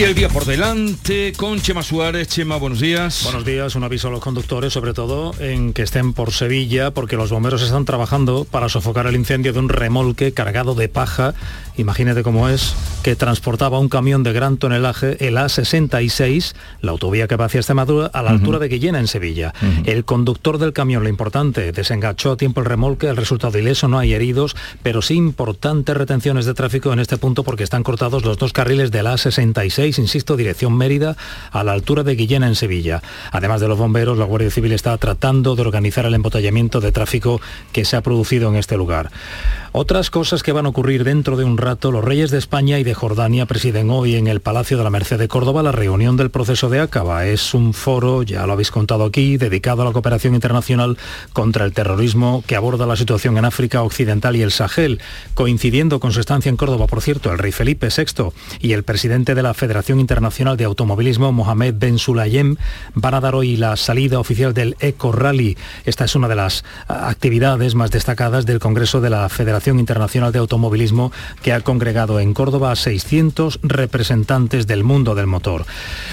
Y el día por delante con Chema Suárez. Chema, buenos días. Buenos días, un aviso a los conductores, sobre todo en que estén por Sevilla, porque los bomberos están trabajando para sofocar el incendio de un remolque cargado de paja, imagínate cómo es, que transportaba un camión de gran tonelaje, el A66, la autovía que va hacia Extremadura, a la altura de Guillena, en Sevilla. El conductor del camión, lo importante, desenganchó a tiempo el remolque, el resultado ileso, no hay heridos, pero sí importantes retenciones de tráfico en este punto porque están cortados los dos carriles del A66 insisto, dirección Mérida, a la altura de Guillena en Sevilla. Además de los bomberos, la Guardia Civil está tratando de organizar el embotellamiento de tráfico que se ha producido en este lugar. Otras cosas que van a ocurrir dentro de un rato, los reyes de España y de Jordania presiden hoy en el Palacio de la Merced de Córdoba la reunión del proceso de Acaba. Es un foro, ya lo habéis contado aquí, dedicado a la cooperación internacional contra el terrorismo que aborda la situación en África Occidental y el Sahel. Coincidiendo con su estancia en Córdoba, por cierto, el rey Felipe VI y el presidente de la Federación Internacional de Automovilismo, Mohamed Ben Sulayem, van a dar hoy la salida oficial del Eco Rally. Esta es una de las actividades más destacadas del Congreso de la Federación Internacional de Automovilismo que ha congregado en Córdoba a 600 representantes del mundo del motor.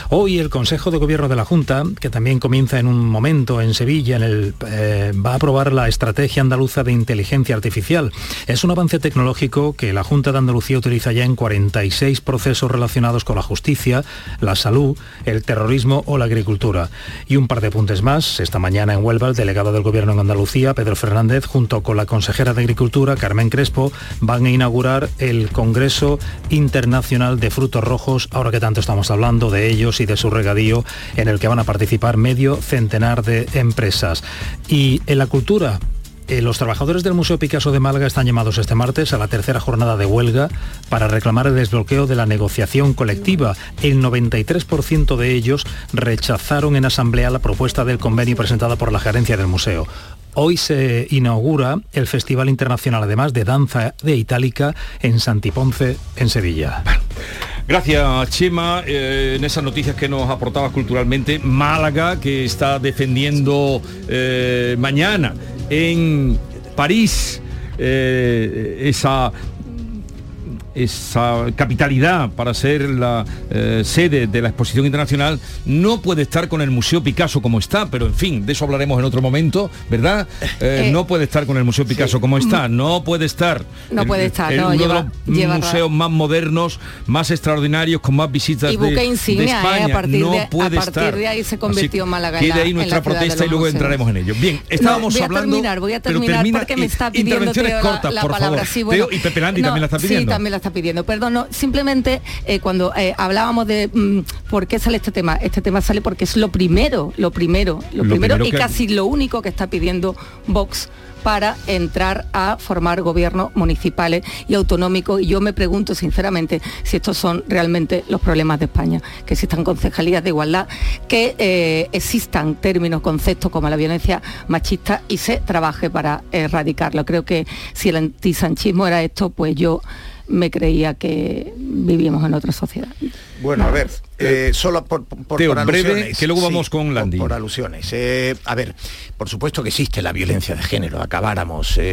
Hoy el Consejo de Gobierno de la Junta, que también comienza en un momento en Sevilla, en el, eh, va a aprobar la Estrategia Andaluza de Inteligencia Artificial. Es un avance tecnológico que la Junta de Andalucía utiliza ya en 46 procesos relacionados con la justicia, la salud, el terrorismo o la agricultura. Y un par de apuntes más. Esta mañana en Huelva, el delegado del Gobierno en Andalucía, Pedro Fernández, junto con la consejera de Agricultura, Carmen Crespo van a inaugurar el Congreso Internacional de Frutos Rojos, ahora que tanto estamos hablando de ellos y de su regadío, en el que van a participar medio centenar de empresas. Y en la cultura, eh, los trabajadores del Museo Picasso de Málaga están llamados este martes a la tercera jornada de huelga para reclamar el desbloqueo de la negociación colectiva. El 93% de ellos rechazaron en asamblea la propuesta del convenio presentada por la gerencia del museo. Hoy se inaugura el Festival Internacional, además de Danza de Itálica, en Santiponce, en Sevilla. Gracias, Chema. Eh, en esas noticias que nos aportabas culturalmente, Málaga, que está defendiendo eh, mañana en París eh, esa esa capitalidad para ser la eh, sede de la exposición internacional, no puede estar con el Museo Picasso como está, pero en fin, de eso hablaremos en otro momento, ¿verdad? Eh, eh, no puede estar con el Museo Picasso como está, no puede estar. No puede estar, uno de los museos más modernos, más extraordinarios, con más visitas y buque insignia, España. a partir, no de, puede a partir de ahí se convirtió en Málaga. Quede ahí nuestra protesta y luego entraremos en ello. Bien, estábamos voy a hablando. Terminar, voy a terminar porque me está pidiendo intervenciones Teo, cortas, la, por palabra. favor. Sí, bueno, Teo y Pepe Landi también la está pidiendo. Sí, también la está pidiendo. Perdón, no, simplemente eh, cuando eh, hablábamos de mm, por qué sale este tema, este tema sale porque es lo primero, lo primero, lo, Lo primero, primero y que- casi lo único que está pidiendo Vox para entrar a formar gobiernos municipales y autonómicos. Y yo me pregunto sinceramente si estos son realmente los problemas de España, que existan concejalías de igualdad, que eh, existan términos, conceptos como la violencia machista y se trabaje para erradicarlo. Creo que si el antisanchismo era esto, pues yo me creía que vivíamos en otra sociedad. Bueno, a ver, eh, solo por, por, Teo, por breve, alusiones. que luego vamos con por- Landi. Por, alusiones. Eh, a ver, por supuesto que existe la violencia de género, acabáramos, eh,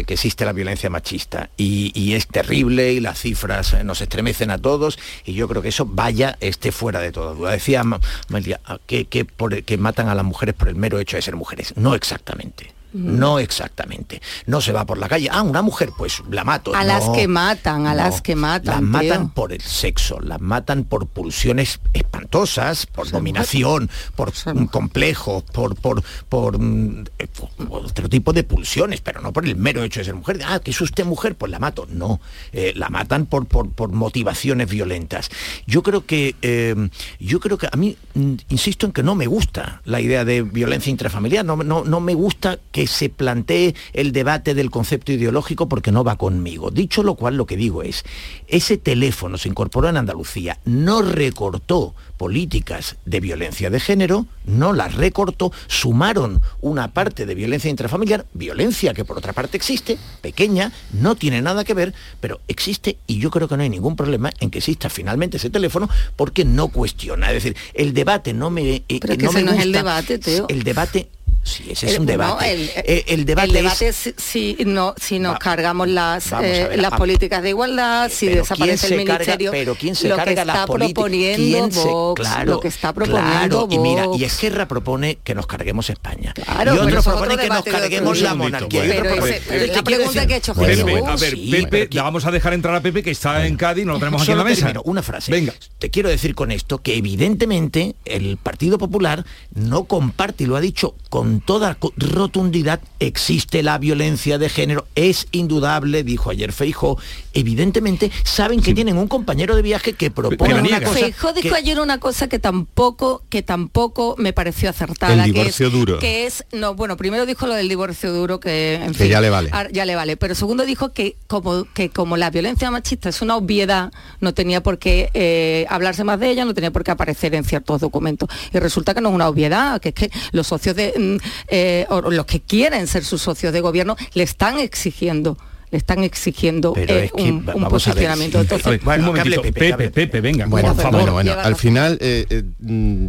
eh, que existe la violencia machista y, y es terrible y las cifras eh, nos estremecen a todos y yo creo que eso vaya, esté fuera de toda duda. Decía Ma- María ah, que, que, por- que matan a las mujeres por el mero hecho de ser mujeres. No exactamente. No exactamente. No se va por la calle. Ah, una mujer, pues la mato. A las que matan, a las que matan, Las matan por el sexo, las matan por pulsiones espantosas, por dominación, por mm, complejos, por, por, por, mm, eh, por otro tipo de pulsiones, pero no por el mero hecho de ser mujer. Ah, que es usted mujer, pues la mato. No, eh, la matan por, por, por motivaciones violentas. Yo creo que, eh, yo creo que a mí, mm, insisto en que no me gusta la idea de violencia intrafamiliar, no, no, no me gusta que se plantee el debate del concepto ideológico porque no va conmigo. Dicho lo cual, lo que digo es, ese teléfono se incorporó en Andalucía, no recortó políticas de violencia de género, no las recortó, sumaron una parte de violencia intrafamiliar, violencia que por otra parte existe, pequeña, no tiene nada que ver, pero existe y yo creo que no hay ningún problema en que exista finalmente ese teléfono porque no cuestiona. Es decir, el debate no me... eh, Pero que no ese me no es el debate, Teo. El debate Sí, ese es un debate. el, debate, si, no, si nos cargamos las, las políticas de igualdad, si desaparece el ministerio. pero quién se carga que está proponiendo Vox, claro, lo que está proponiendo Y mira, y Esquerra propone que nos carguemos España. Claro, y otro propone que nos carguemos la monarquía. la pregunta que ha hecho Jesús. a ver, Pepe, vamos a dejar entrar a Pepe que está en Cádiz, no lo tenemos aquí en la mesa. una frase. Venga. Te quiero decir con esto que evidentemente el Partido Popular no comparte, y lo ha dicho con toda rotundidad, existe la violencia de género, es indudable, dijo ayer Feijo, evidentemente saben que tienen un compañero de viaje que propone una cosa... Feijo dijo ayer una cosa que tampoco, que tampoco me pareció acertada. El divorcio que es, duro. Que es, no, bueno, primero dijo lo del divorcio duro, que en fin, ya le vale. Ya le vale. Pero segundo dijo que como, que como la violencia machista es una obviedad, no tenía por qué eh, hablarse más de ella, no tenía por qué aparecer en ciertos documentos. Y resulta que no es una obviedad, que es que los socios de, mm, eh, o los que quieren ser sus socios de gobierno le están exigiendo le están exigiendo eh, un, posicionamiento. Entonces, bueno, Pepe, Pepe, venga, bueno, por favor. Bueno, al final eh, eh, mm,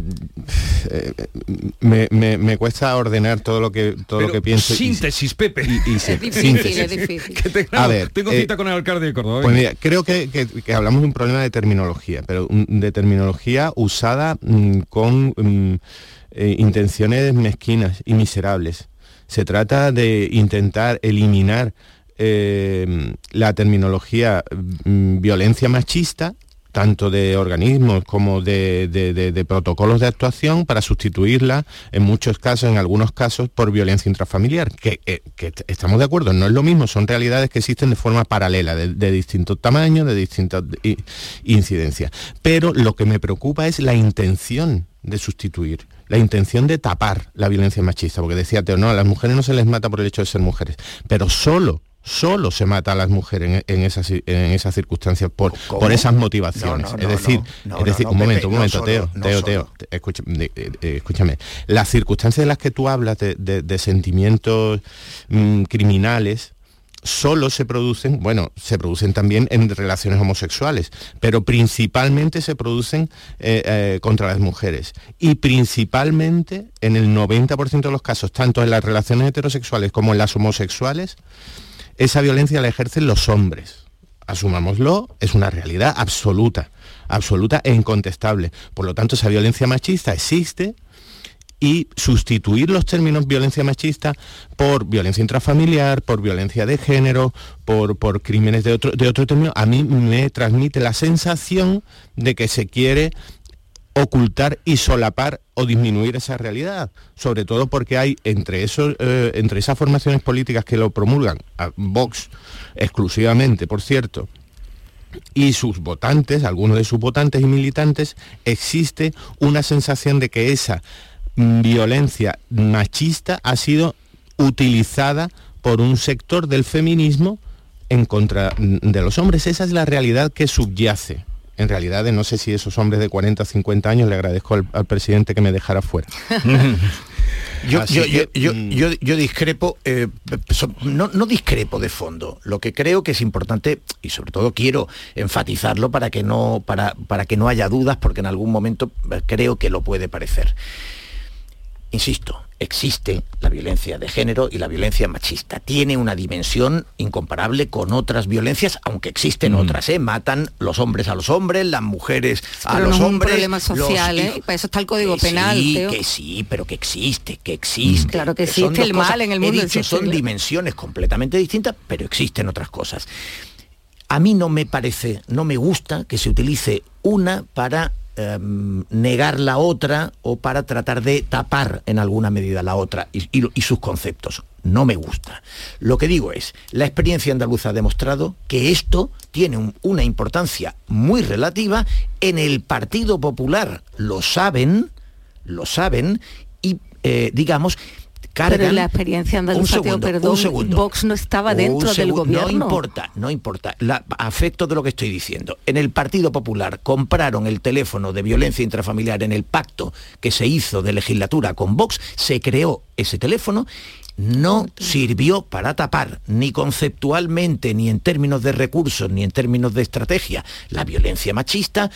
me, me, cuesta ordenar todo lo que todo lo que pienso. Síntesis, Pepe. Y, es difícil, es difícil. a ver, tengo cita con el alcalde de Córdoba. Pues mira, creo que, que, hablamos de un problema de terminología, pero de terminología usada mm, con mm, intenciones mezquinas y miserables. Se trata de intentar eliminar eh, la terminología mm, violencia machista tanto de organismos como de, protocolos de actuación para sustituirla en muchos casos, en algunos casos, por violencia intrafamiliar, que, eh, estamos de acuerdo, no es lo mismo, son realidades que existen de forma paralela, de, distintos tamaños, de distintas incidencias. Pero lo que me preocupa es la intención de sustituir, la intención de tapar la violencia machista, porque decía Teo, no, a las mujeres no se les mata por el hecho de ser mujeres, pero solo solo se mata a las mujeres en, esas, en esas circunstancias por, por esas motivaciones. es decir, es decir un momento, un momento, Teo, Teo, Teo, escúchame, escúchame, Las circunstancias de las que tú hablas de, sentimientos mm, criminales, solo se producen, bueno, se producen también en relaciones homosexuales, pero principalmente se producen eh, eh, contra las mujeres. Y principalmente en el 90% de los casos, tanto en las relaciones heterosexuales como en las homosexuales, esa violencia la ejercen los hombres. Asumámoslo, es una realidad absoluta, absoluta e incontestable. Por lo tanto, esa violencia machista existe y sustituir los términos violencia machista por violencia intrafamiliar, por violencia de género, por, por crímenes de otro, de otro término, a mí me transmite la sensación de que se quiere ocultar y solapar o disminuir esa realidad, sobre todo porque hay entre, esos, eh, entre esas formaciones políticas que lo promulgan, a Vox exclusivamente, por cierto, y sus votantes, algunos de sus votantes y militantes, existe una sensación de que esa violencia machista ha sido utilizada por un sector del feminismo en contra de los hombres. Esa es la realidad que subyace en realidad no sé si esos hombres de 40 o 50 años le agradezco al, presidente que me dejara fuera. Yo, yo, discrepo, eh, no, discrepo de fondo. Lo que creo que es importante, y sobre todo quiero enfatizarlo para que no, para, para que no haya dudas, porque en algún momento creo que lo puede parecer. Insisto, existe la violencia de género y la violencia machista. Tiene una dimensión incomparable con otras violencias, aunque existen otras, ¿eh? Matan los hombres a los hombres, las mujeres a los hombres. Es un problema social, ¿eh? Para eso está el Código Penal. Sí, que sí, pero que existe, que existe. Claro que existe el mal en el mundo. son dimensiones completamente distintas, pero existen otras cosas. A mí no me parece, no me gusta que se utilice una para Em, negar la otra o para tratar de tapar en alguna medida la otra y, sus conceptos. No me gusta. Lo que digo es, la experiencia andaluza ha demostrado que esto tiene una importancia muy relativa en el Partido Popular. Lo saben, lo saben y eh, digamos pero la experiencia andaluza, un perdón, Vox no estaba dentro del gobierno. No importa, no importa. La, afecto de lo que estoy diciendo. En el Partido Popular compraron el teléfono de violencia intrafamiliar en el pacto que se hizo de legislatura con Vox, se creó ese teléfono no sirvió para tapar ni conceptualmente, ni en términos de recursos, ni en términos de estrategia, la violencia machista,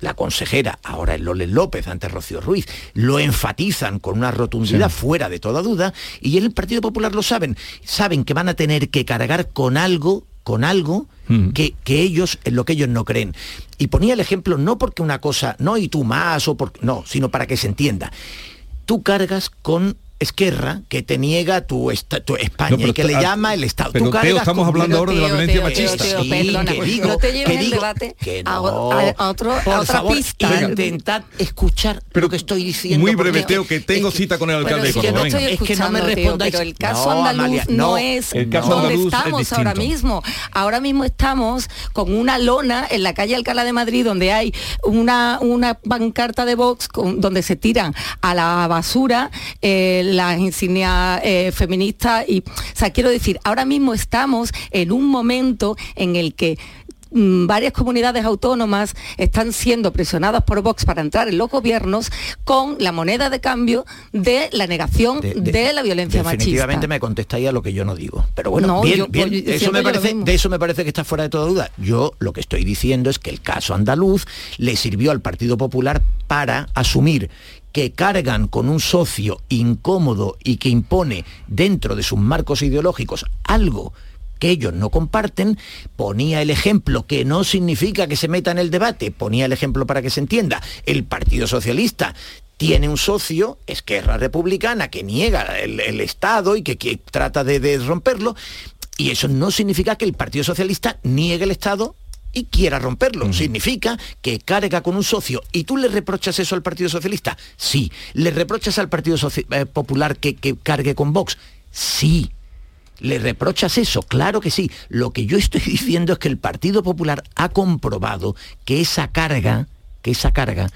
la consejera, ahora es Loles López, antes Rocío Ruiz, lo enfatizan con una rotundidad fuera de toda duda, y en el Partido Popular lo saben, saben que van a tener que cargar con algo con algo Mm. que, que ellos, en lo que ellos no creen. Y ponía el ejemplo no porque una cosa, no y tú más, o por, no, sino para que se entienda. Tú cargas con Esquerra, que te niega tu, esta- tu España No, pero y que le ah, llama el Estado. pero, Teo, estamos hablando ahora de la violencia machista. Teo, Sí, perdona, que digo- no te lleves que el digo debate que a, no. a- a otro, a Por otra favor, pista. intentad escuchar lo que estoy diciendo. Muy breve, Teo, que tengo es cita con el Pero alcalde de es que no estoy Es que no me Teo, pero el caso No, andaluz Amalia, no, no. es El caso donde es estamos ahora mismo. Ahora mismo estamos con una lona en la calle Alcalá de Madrid donde hay una, una pancarta de Vox con- donde se tiran a la basura eh, las insignias eh, feministas y, o sea, quiero decir, ahora mismo estamos en un momento en el que mm, varias comunidades autónomas están siendo presionadas por Vox para entrar en los gobiernos con la moneda de cambio de la negación de, la violencia definitivamente machista. me contestáis a lo que yo no digo. Pero bueno, No, bien, yo- bien, pues, eso me parece, de eso me parece que está fuera de toda duda. Yo lo que estoy diciendo es que el caso andaluz le sirvió al Partido Popular para asumir que cargan con un socio incómodo y que impone dentro de sus marcos ideológicos algo que ellos no comparten, ponía el ejemplo, que no significa que se meta en el debate, ponía el ejemplo para que se entienda, el Partido Socialista tiene un socio, Esquerra Republicana, que niega el, Estado y que, trata de romperlo, y eso no significa que el Partido Socialista niegue el Estado y quiera romperlo. Significa que carga con un socio. ¿Y tú le reprochas eso al Partido Socialista? Sí. ¿Le reprochas al Partido Soci- eh, Popular que, que cargue con Vox? Sí. ¿Le reprochas eso? Claro que sí. Lo que yo estoy diciendo es que el Partido Popular ha comprobado que esa carga, que esa carga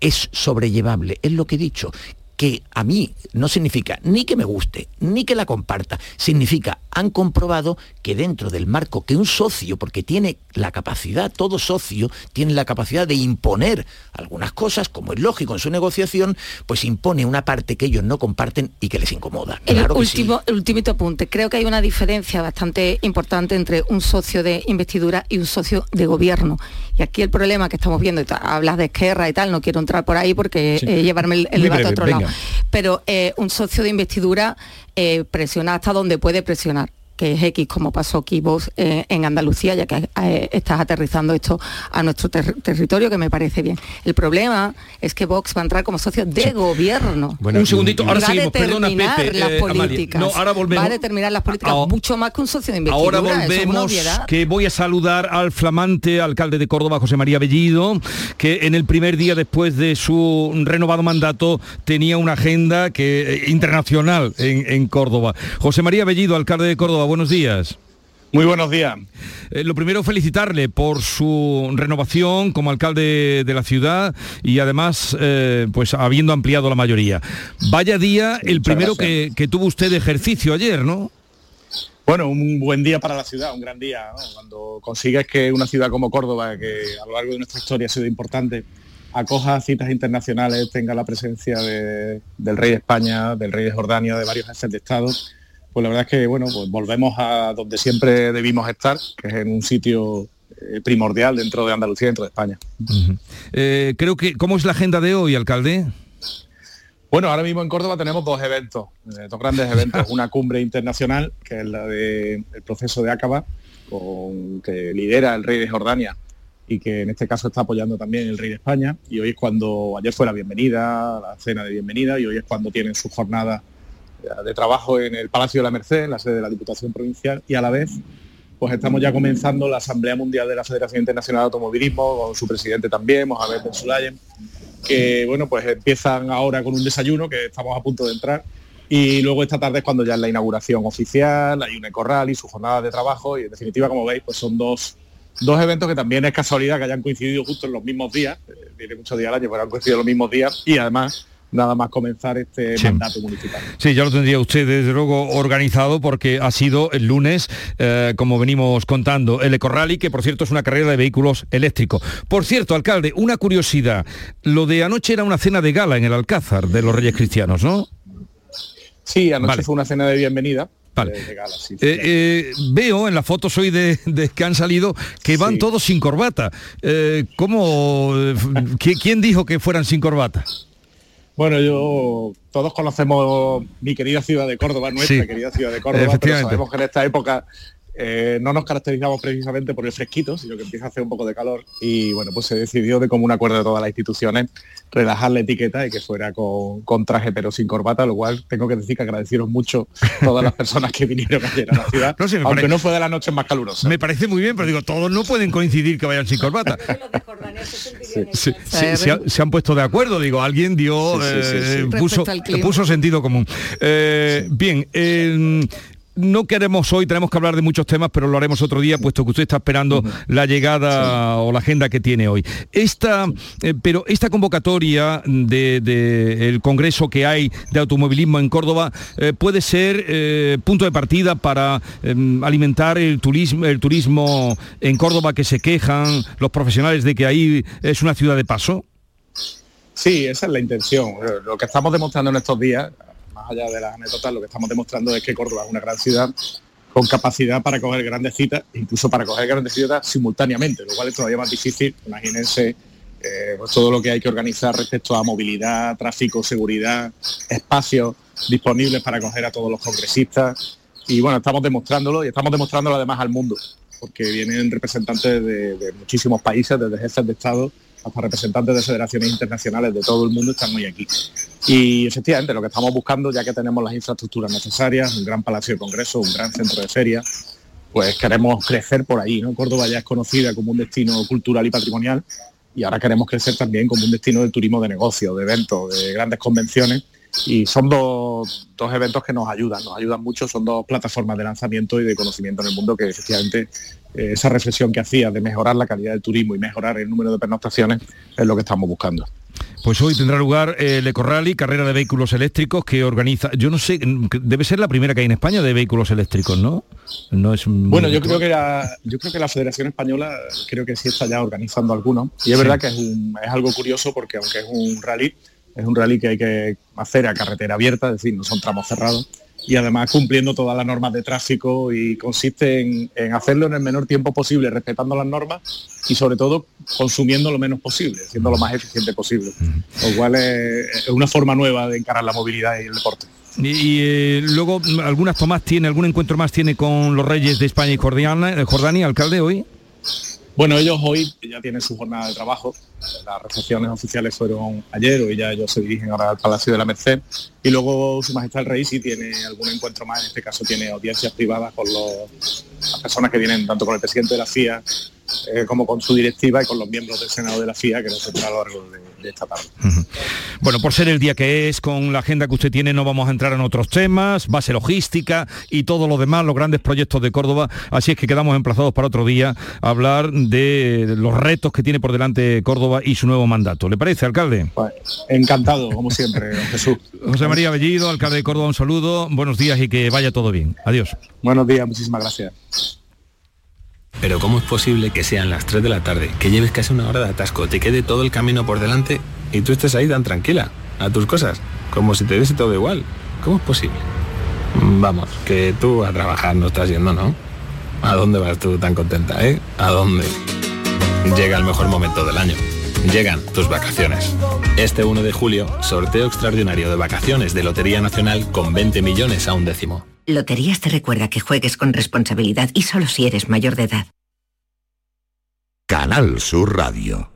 es sobrellevable. Es lo que he dicho. Que a mí no significa ni que me guste, ni que la comparta. Significa, han comprobado que dentro del marco que un socio, porque tiene la capacidad, todo socio tiene la capacidad de imponer algunas cosas, como es lógico en su negociación, pues impone una parte que ellos no comparten y que les incomoda. El Claro que sí. último, el ultimito apunte. Creo que hay una diferencia bastante importante entre un socio de investidura y un socio de gobierno. Y aquí el problema que estamos viendo, y hablas de Esquerra y tal, no quiero entrar por ahí porque Sí. eh, llevarme el, debate breve, a otro venga. lado. Pero eh, un socio de investidura eh, presiona hasta donde puede presionar que es X, como pasó aquí vos eh, en Andalucía, ya que eh, estás aterrizando esto a nuestro ter- territorio, que me parece bien. El problema es que Vox va a entrar como socio de gobierno. Bueno, un segundito, ahora va a seguimos, perdona Pepe, las eh, políticas. No, ahora volvemos. Va a determinar las políticas Ahora- mucho más que un socio de investidura. Ahora es volvemos, obviedad. que voy a saludar al flamante alcalde de Córdoba, José María Bellido, que en el primer día después de su renovado mandato tenía una agenda que, eh, internacional en, en Córdoba. José María Bellido, alcalde de Córdoba, buenos días. Muy buenos días. Eh, lo primero, felicitarle por su renovación como alcalde de la ciudad y además, eh, pues habiendo ampliado la mayoría. Vaya día, el Muchas primero que, tuvo usted de ejercicio ayer, ¿no? Bueno, un buen día para la ciudad, un gran día. ¿no? Cuando consigues que una ciudad como Córdoba, que a lo largo de nuestra historia ha sido importante, acoja citas internacionales, tenga la presencia de- del rey de España, del rey de Jordania, de varios jefes de Estado, pues la verdad es que bueno, pues volvemos a donde siempre debimos estar, que es en un sitio eh, primordial dentro de Andalucía, dentro de España. Eh, creo que, ¿cómo es la agenda de hoy, alcalde? Bueno, ahora mismo en Córdoba tenemos dos eventos, eh, dos grandes eventos. Una cumbre internacional, que es la del proceso de Acaba, con, que lidera el rey de Jordania y que en este caso está apoyando también el rey de España. Y hoy es cuando, ayer fue la bienvenida, la cena de bienvenida, y hoy es cuando tienen su jornada de trabajo en el Palacio de la Merced, en la sede de la Diputación Provincial, y a la vez pues estamos ya comenzando la Asamblea Mundial de la Federación Internacional de Automovilismo, con su presidente también, Mohamed Ben que bueno, pues empiezan ahora con un desayuno, que estamos a punto de entrar, y luego esta tarde es cuando ya es la inauguración oficial, hay un ecorral y su jornada de trabajo, y en definitiva, como veis, pues son dos, dos eventos que también es casualidad que hayan coincidido justo en los mismos días, eh, tiene muchos días al año, pero han coincidido los mismos días, y además nada más comenzar este Sí. mandato municipal. Sí, ya lo tendría usted desde luego organizado porque ha sido el lunes, eh, como venimos contando, el Eco Rally, que por cierto es una carrera de vehículos eléctricos. Por cierto, alcalde, una curiosidad. Lo de anoche era una cena de gala en el Alcázar de los Reyes Cristianos, ¿no? Sí, anoche Vale. fue una cena de bienvenida Eh, eh, veo en las fotos hoy de, que han salido que van todos sin corbata. ¿Cómo? ¿Quién dijo que fueran sin corbata? Bueno, yo todos conocemos mi querida ciudad de Córdoba, nuestra querida ciudad de Córdoba, pero sabemos que en esta época eh, no nos caracterizamos precisamente por el fresquito, sino que empieza a hacer un poco de calor y bueno, pues se decidió de común acuerdo de todas las instituciones relajar la etiqueta y que fuera con, traje pero sin corbata, lo cual tengo que decir que agradecieron mucho todas las personas que vinieron ayer a la ciudad, aunque no fue de las noches más calurosas. Me parece muy bien, pero digo, todos no pueden coincidir que vayan sin corbata. se, han puesto de acuerdo, digo, alguien dio, eh, puso, sentido común. Eh, bien, no queremos hoy, tenemos que hablar de muchos temas, pero lo haremos otro día, puesto que usted está esperando la llegada o la agenda que tiene hoy. Esta, eh, pero esta convocatoria del de, Congreso que hay de automovilismo en Córdoba eh, puede ser eh, punto de partida para em, alimentar el turismo, el turismo en Córdoba que se quejan los profesionales de que ahí es una ciudad de paso. Sí, esa es la intención. Lo que estamos demostrando en estos días, allá de las anécdotas, lo que estamos demostrando es que Córdoba es una gran ciudad con capacidad para coger grandes citas, incluso para coger grandes citas simultáneamente, lo cual es todavía más difícil. Imagínense eh, pues todo lo que hay que organizar respecto a movilidad, tráfico, seguridad, espacios disponibles para coger a todos los congresistas. Y bueno, estamos demostrándolo y estamos demostrándolo además al mundo, porque vienen representantes de, de muchísimos países, desde jefes de Estado hasta representantes de federaciones internacionales de todo el mundo están hoy aquí. Y efectivamente lo que estamos buscando, ya que tenemos las infraestructuras necesarias, un gran palacio de congreso, un gran centro de feria, pues queremos crecer por ahí. ¿no? Córdoba ya es conocida como un destino cultural y patrimonial y ahora queremos crecer también como un destino de turismo de negocio, de eventos, de grandes convenciones. Y son dos, dos eventos que nos ayudan, nos ayudan mucho, son dos plataformas de lanzamiento y de conocimiento en el mundo que efectivamente eh, esa reflexión que hacía de mejorar la calidad del turismo y mejorar el número de pernoctaciones es lo que estamos buscando. Pues hoy tendrá lugar el Ecorally, carrera de vehículos eléctricos que organiza, yo no sé, debe ser la primera que hay en España de vehículos eléctricos, ¿no? No es Bueno, yo creo que la, yo creo que la Federación Española creo que sí está ya organizando algunos y es verdad que es, es algo curioso porque aunque es un rally, es un rally que hay que hacer a carretera abierta, es decir, no son tramos cerrados y además cumpliendo todas las normas de tráfico y consiste en, hacerlo en el menor tiempo posible, respetando las normas y sobre todo consumiendo lo menos posible, siendo lo más eficiente posible. Lo cual es, una forma nueva de encarar la movilidad y el deporte. Y, eh, luego, ¿algunas tomas tiene, algún encuentro más tiene con los reyes de España y Jordania, Jordania alcalde, hoy? Bueno, ellos hoy ya tienen su jornada de trabajo. Las recepciones oficiales fueron ayer, hoy ya ellos se dirigen ahora al Palacio de la Merced. Y luego Su Majestad el Rey si tiene algún encuentro más, en este caso tiene audiencias privadas con las personas que vienen tanto con el presidente de la FIA eh, como con su directiva y con los miembros del Senado de la FIA que nos tendrá a lo largo de, esta tarde. Bueno, por ser el día que es, con la agenda que usted tiene, no vamos a entrar en otros temas, base logística y todo lo demás, los grandes proyectos de Córdoba, así es que quedamos emplazados para otro día a hablar de los retos que tiene por delante Córdoba y su nuevo mandato. ¿Le parece, alcalde? Pues, encantado, como siempre, Jesús. José María Bellido, alcalde de Córdoba, un saludo, buenos días y que vaya todo bien. Adiós. Buenos días, muchísimas gracias. Pero ¿cómo es posible que sean las 3 de la tarde, que lleves casi una hora de atasco, te quede todo el camino por delante y tú estés ahí tan tranquila, a tus cosas, como si te diese todo igual? ¿Cómo es posible? Vamos, que tú a trabajar no estás yendo, ¿no? ¿A dónde vas tú tan contenta, eh? ¿A dónde? Llega el mejor momento del año. Llegan tus vacaciones. Este 1 de julio, sorteo extraordinario de vacaciones de Lotería Nacional con 20 millones a un décimo. Loterías te recuerda que juegues con responsabilidad y solo si eres mayor de edad. Canal Sur Radio.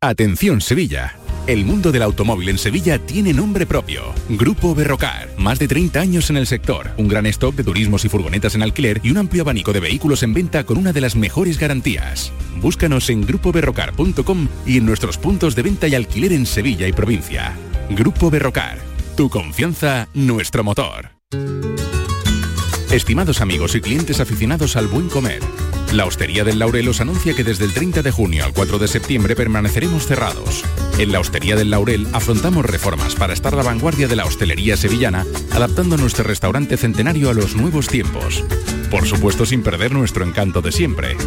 Atención Sevilla. El mundo del automóvil en Sevilla tiene nombre propio. Grupo Berrocar. Más de 30 años en el sector. Un gran stock de turismos y furgonetas en alquiler y un amplio abanico de vehículos en venta con una de las mejores garantías. Búscanos en grupoberrocar.com y en nuestros puntos de venta y alquiler en Sevilla y provincia. Grupo Berrocar. Tu confianza, nuestro motor. Estimados amigos y clientes aficionados al buen comer, la Hostería del Laurel os anuncia que desde el 30 de junio al 4 de septiembre permaneceremos cerrados. En la Hostería del Laurel afrontamos reformas para estar la vanguardia de la hostelería sevillana, adaptando nuestro restaurante centenario a los nuevos tiempos. Por supuesto sin perder nuestro encanto de siempre.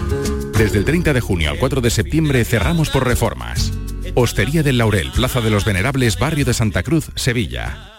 Desde el 30 de junio al 4 de septiembre cerramos por reformas. Hostería del Laurel, Plaza de los Venerables, Barrio de Santa Cruz, Sevilla.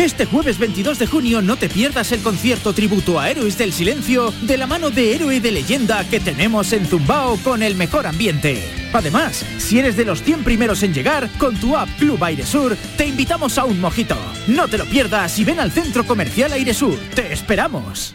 Este jueves 22 de junio no te pierdas el concierto tributo a Héroes del Silencio de la mano de héroe de leyenda que tenemos en Zumbao con el mejor ambiente. Además, si eres de los 100 primeros en llegar, con tu app Club Aire Sur, te invitamos a un mojito. No te lo pierdas y ven al centro comercial Aire Sur. ¡Te esperamos!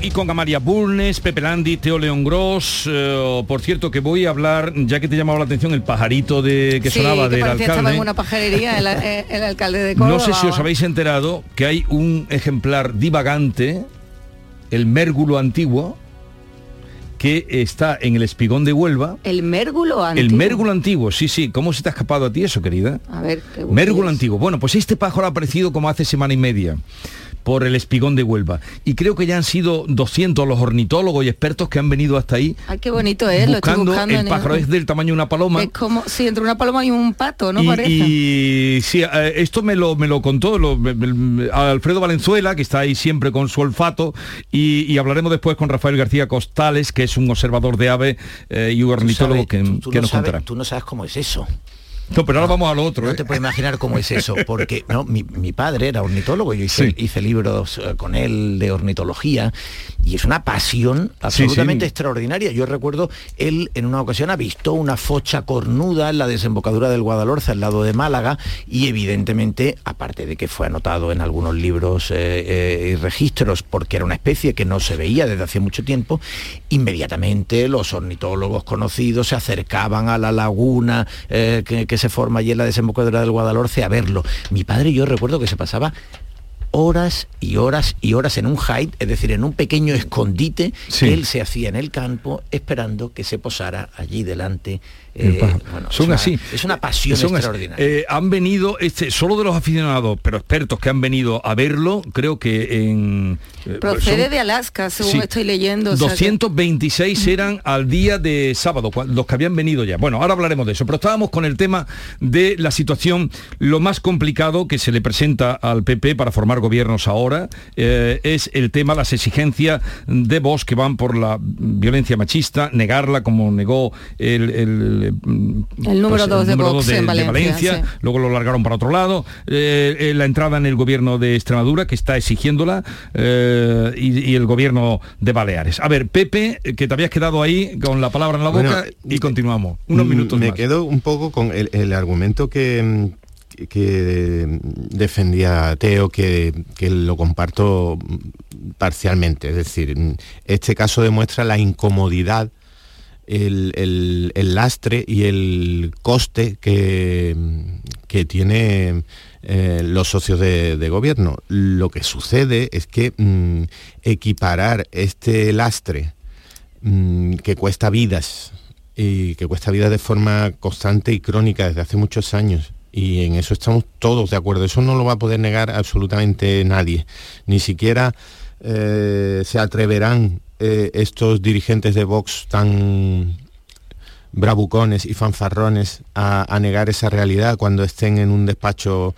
y con Amalia Bulnes, Pepe Landi, Teo León Gross. Eh, por cierto, que voy a hablar, ya que te llamaba la atención el pajarito de que sonaba del alcalde. Estaba en una pajarería eh, el, alcalde de Córdoba. No sé si os habéis enterado que hay un ejemplar divagante, el mérgulo antiguo, que está en el espigón de Huelva. El mérgulo antiguo. El mérgulo antiguo, sí, sí. ¿Cómo se te ha escapado a ti eso, querida? A ver, qué Mérgulo antiguo. Bueno, pues este pájaro ha aparecido como hace semana y media por el espigón de Huelva. Y creo que ya han sido 200 los ornitólogos y expertos que han venido hasta ahí. Ay, qué bonito es, buscando, lo buscando el pájaro es del tamaño de una paloma. Es como si entre una paloma y un pato, ¿no? Y, parece? y sí, eh, esto me lo, me lo contó Alfredo Valenzuela, que está ahí siempre con su olfato, y, hablaremos después con Rafael García Costales, que es un observador de ave eh, y un ornitólogo que, nos contará. Tú no sabes cómo es eso. No, pero ahora vamos al otro. No te ¿eh? puedes imaginar cómo es eso, porque no, mi, padre era ornitólogo, yo hice, hice, libros eh, con él de ornitología y es una pasión absolutamente extraordinaria. Yo recuerdo, él en una ocasión ha visto una focha cornuda en la desembocadura del Guadalhorce, al lado de Málaga, y evidentemente, aparte de que fue anotado en algunos libros eh, y registros, porque era una especie que no se veía desde hace mucho tiempo, inmediatamente los ornitólogos conocidos se acercaban a la laguna que se forma allí en la desembocadura del Guadalhorce a verlo. Mi padre yo recuerdo que se pasaba horas y horas y horas en un hide, es decir, en un pequeño escondite que él se hacía en el campo esperando que se posara allí delante eh, son así. Es una pasión extraordinaria. Eh, han venido, este, solo de los aficionados, pero expertos que han venido a verlo, creo que en... Eh, Procede de Alaska, según estoy leyendo. 226 eran al día de sábado, los que habían venido ya. Bueno, ahora hablaremos de eso, pero estábamos con el tema de la situación, lo más complicado que se le presenta al PP para formar gobiernos ahora, es el tema, las exigencias de vos que van por la violencia machista, negarla como negó el el número 2 pues, de, Valencia, luego lo largaron para otro lado, eh, eh, la entrada en el gobierno de Extremadura, que está exigiéndola, eh, y, el gobierno de Baleares. A ver, Pepe, que te habías quedado ahí con la palabra en la boca, y continuamos. Unos mm, minutos Me quedo un poco con el, argumento que que defendía Teo, que, que, lo comparto parcialmente. Es decir, este caso demuestra la incomodidad el, lastre y el coste que, que tiene eh, los socios de, gobierno. Lo que sucede es que mm, equiparar este lastre mm, que cuesta vidas y que cuesta vidas de forma constante y crónica desde hace muchos años y en eso estamos todos de acuerdo. Eso no lo va a poder negar absolutamente nadie. Ni siquiera eh, se atreverán eh, estos dirigentes de Vox tan bravucones y fanfarrones a, negar esa realidad cuando estén en un despacho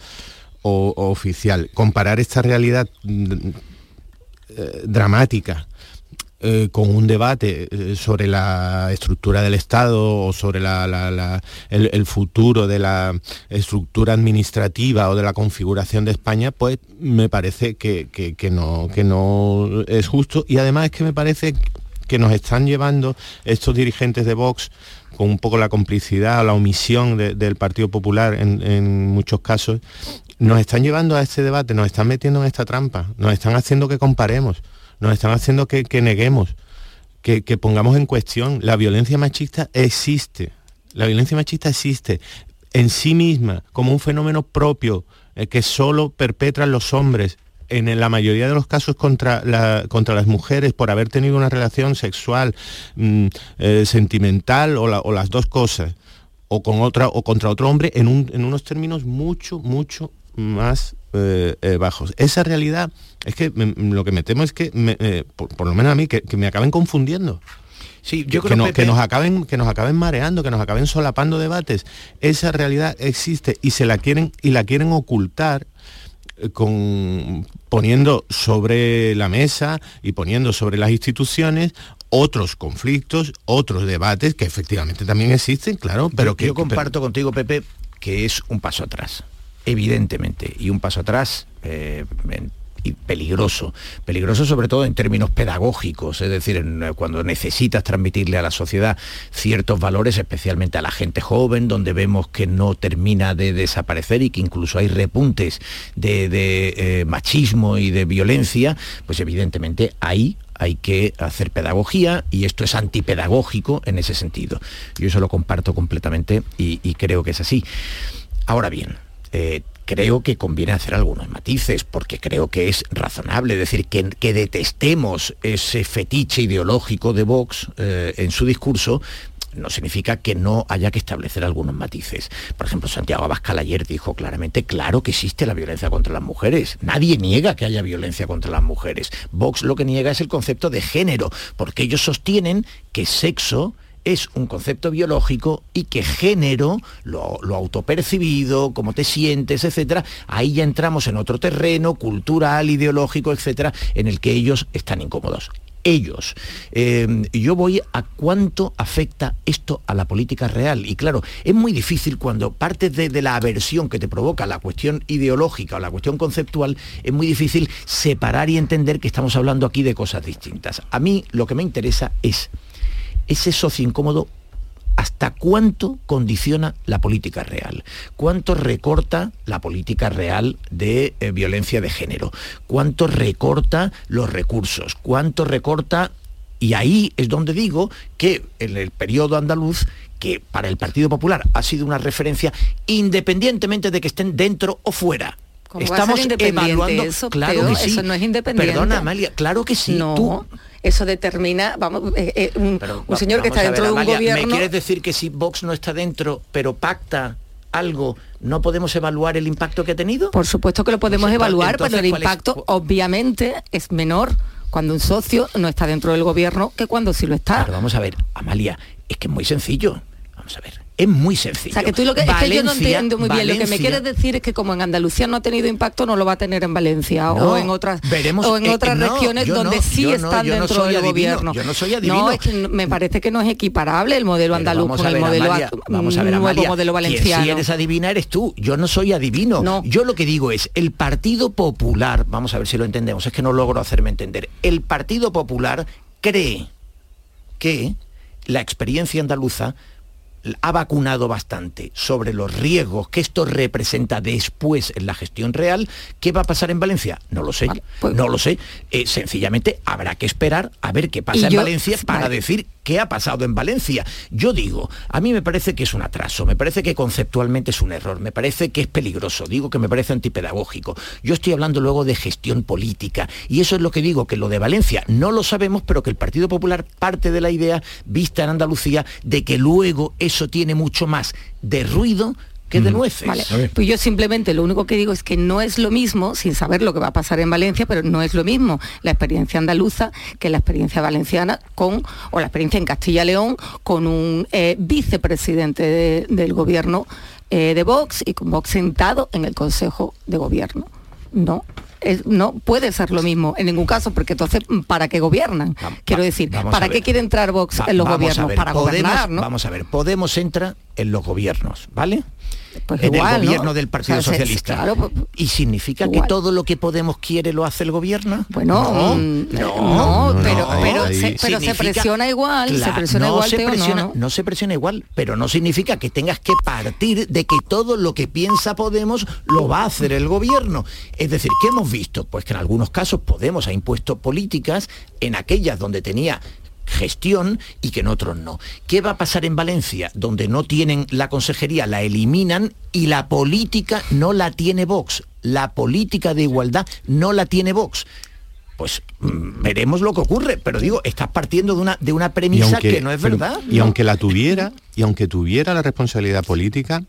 oficial. Comparar esta realidad mm, eh, dramática eh, con un debate eh, sobre la estructura del Estado o sobre el, futuro de la estructura administrativa o de la configuración de España, pues me parece que, no, que no es justo. Y además es que me parece que nos están llevando estos dirigentes de Vox con un poco la complicidad o la omisión del Partido Popular en, muchos casos, nos están llevando a este debate, nos están metiendo en esta trampa, nos están haciendo que comparemos, nos están haciendo que, neguemos, que, pongamos en cuestión. La violencia machista existe, la violencia machista existe en sí misma como un fenómeno propio eh, que solo perpetran los hombres en la mayoría de los casos contra, las mujeres por haber tenido una relación sexual, mm, eh, sentimental o, las dos cosas, o, con otra, o contra otro hombre en, unos términos mucho, mucho más eh, eh, bajos. Esa realidad es que lo que me temo es que, por, lo menos a mí, que, me acaben confundiendo. Sí, yo creo que, que, nos acaben, que nos acaben mareando, que nos acaben solapando debates. Esa realidad existe y se la quieren y la quieren ocultar con, poniendo sobre la mesa y poniendo sobre las instituciones otros conflictos, otros debates que efectivamente también existen, claro, pero que... Yo comparto contigo, Pepe, que es un paso atrás, evidentemente, y un paso atrás eh, y peligroso. Peligroso sobre todo en términos pedagógicos, es decir, cuando necesitas transmitirle a la sociedad ciertos valores, especialmente a la gente joven, donde vemos que no termina de desaparecer y que incluso hay repuntes de, eh, machismo y de violencia, pues evidentemente ahí hay que hacer pedagogía y esto es antipedagógico en ese sentido. Yo eso lo comparto completamente y, creo que es así. Ahora bien, eh, creo que conviene hacer algunos matices, porque creo que es razonable decir que, que detestemos ese fetiche ideológico de Vox eh, en su discurso, no significa que no haya que establecer algunos matices. Por ejemplo, Santiago Abascal ayer dijo claramente, claro que existe la violencia contra las mujeres. Nadie niega que haya violencia contra las mujeres. Vox lo que niega es el concepto de género, porque ellos sostienen que sexo es un concepto biológico y que género, lo, autopercibido, cómo te sientes, etcétera, ahí ya entramos en otro terreno cultural, ideológico, etcétera, en el que ellos están incómodos ellos. Eh, yo voy a cuánto afecta esto a la política real. Y claro, es muy difícil cuando partes de, de, la aversión que te provoca la cuestión ideológica o la cuestión conceptual, es muy difícil separar y entender que estamos hablando aquí de cosas distintas. A mí lo que me interesa es ese socio incómodo hasta cuánto condiciona la política real, cuánto recorta la política real de eh, violencia de género, cuánto recorta los recursos, cuánto recorta, y ahí es donde digo que en el periodo andaluz que para el Partido Popular ha sido una referencia independientemente de que estén dentro o fuera. Estamos evaluando, eso, claro que sí. Eso no es independiente. Perdona, Amalia, claro que sí. No eso determina, vamos, eh, eh, un, señor que está dentro de un gobierno. ¿Me quieres decir que si Vox no está dentro, pero pacta algo, no podemos evaluar el impacto que ha tenido? Por supuesto que lo podemos pues evaluar, pero el impacto obviamente es menor cuando un socio no está dentro del gobierno que cuando sí lo está. Pero vamos a ver, Amalia, es que es muy sencillo. Vamos a ver es muy sencillo. O sea, que tú lo que, es que yo no entiendo muy bien. Lo que me quieres decir es que como en Andalucía no ha tenido impacto, no lo va a tener en Valencia o en otras o en eh, otras regiones donde sí están dentro del gobierno. Yo no soy adivino. No, es que me parece que no es equiparable el modelo andaluz con el modelo vamos a ver, nuevo modelo valenciano. Si eres adivina eres tú. Yo no soy adivino. No. Yo lo que digo es el Partido Popular, vamos a ver si lo entendemos, es que no logro hacerme entender. El Partido Popular cree que la experiencia andaluza ha vacunado bastante sobre los riesgos que esto representa después en la gestión real. ¿Qué va a pasar en Valencia? No lo sé, pues no lo sé. Eh, sencillamente habrá que esperar a ver qué pasa en Valencia para decir qué ha pasado en Valencia. Yo digo, a mí me parece que es un atraso, me parece que conceptualmente es un error, me parece que es peligroso, digo que me parece antipedagógico. Yo estoy hablando luego de gestión política y eso es lo que digo, que lo de Valencia no lo sabemos, pero que el Partido Popular parte de la idea vista en Andalucía de que luego eso tiene mucho más de ruido que de nueces. Pues yo simplemente lo único que digo es que no es lo mismo, sin saber lo que va a pasar en Valencia, pero no es lo mismo la experiencia andaluza que la experiencia valenciana con, o la experiencia en Castilla-León con un eh, vicepresidente del gobierno eh, de Vox y con Vox sentado en el Consejo de Gobierno. No, es- no puede ser lo mismo en ningún caso, porque entonces, ¿para qué gobiernan? Quiero decir, vamos ¿para qué quiere entrar Vox Va- en los gobiernos? ver, para Podemos- gobernar, ¿no? Vamos a ver, Podemos entra en los gobiernos, ¿vale? Pues en igual, el ¿no? gobierno del Partido O sea, se- Socialista. claro, pues- ¿Y significa que todo lo que Podemos quiere lo hace el gobierno? Bueno, no, mm, no, no, pero- se- pero se Significa- presiona igual, se presiona igual, se Teo, presiona, no. se presiona igual, pero no significa que tengas que partir de que todo lo que piensa Podemos lo va a hacer el gobierno. Es decir, ¿qué hemos visto? Pues que en algunos casos Podemos ha impuesto políticas en aquellas donde tenía gestión y que en otros no. ¿Qué va a pasar en Valencia? Donde no tienen la consejería, la eliminan y la política no la tiene Vox. La política de igualdad no la tiene Vox. Pues mm, veremos lo que ocurre, pero digo, estás partiendo de una, de una premisa que no es pero- verdad. Y aunque la tuviera, y aunque tuviera la responsabilidad política,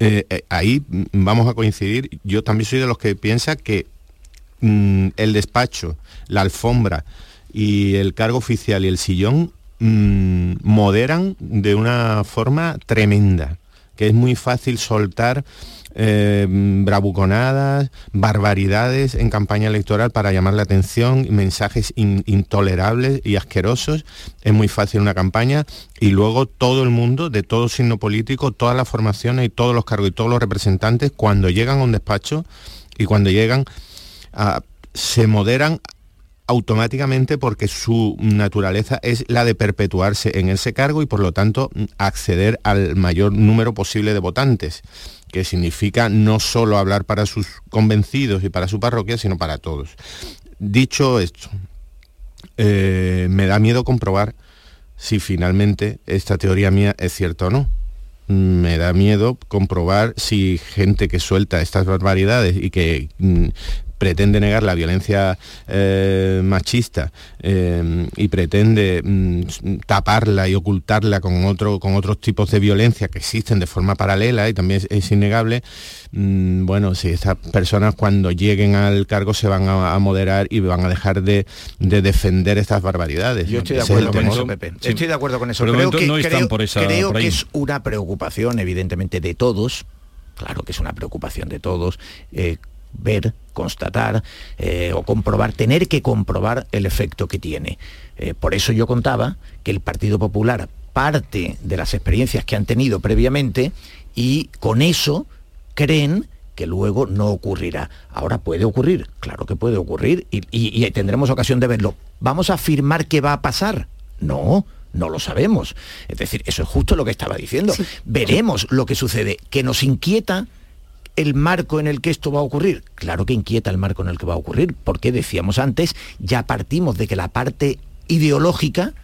eh, eh, ahí mm, vamos a coincidir. Yo también soy de los que piensa que mm, el despacho, la alfombra y el cargo oficial y el sillón mm, moderan de una forma tremenda, que es muy fácil soltar eh, bravuconadas, barbaridades en campaña electoral para llamar la atención, mensajes in- intolerables y asquerosos. Es muy fácil una campaña y luego todo el mundo, de todo signo político, todas las formaciones y todos los cargos y todos los representantes, cuando llegan a un despacho y cuando llegan, a- se moderan automáticamente porque su naturaleza es la de perpetuarse en ese cargo y por lo tanto acceder al mayor número posible de votantes, que significa no solo hablar para sus convencidos y para su parroquia, sino para todos. Dicho esto, eh, me da miedo comprobar si finalmente esta teoría mía es cierta o no. Me da miedo comprobar si gente que suelta estas barbaridades y que mm, pretende negar la violencia eh, machista eh, y pretende mm, taparla y ocultarla con, otro, con otros tipos de violencia que existen de forma paralela y también es, es innegable, mm, bueno, si estas personas cuando lleguen al cargo se van a, a moderar y van a dejar de, de defender estas barbaridades. Yo estoy de es acuerdo con eso, Pepe. Estoy de acuerdo con eso. Pero creo que, no están creo- por esa- creo por ahí. que es una preocupación, evidentemente, de todos. Claro que es una preocupación de todos. eh, ver, constatar eh, o comprobar, tener que comprobar el efecto que tiene. Eh, por eso yo contaba que el Partido Popular parte de las experiencias que han tenido previamente y con eso creen que luego no ocurrirá. Ahora puede ocurrir, claro que puede ocurrir y, y- y tendremos ocasión de verlo. ¿Vamos a afirmar que va a pasar? No, no lo sabemos. Es decir, eso es justo lo que estaba diciendo. Veremos lo que sucede. Que nos inquieta el marco en el que esto va a ocurrir. Claro que inquieta el marco en el que va a ocurrir, porque decíamos antes, ya partimos de que la parte ideológica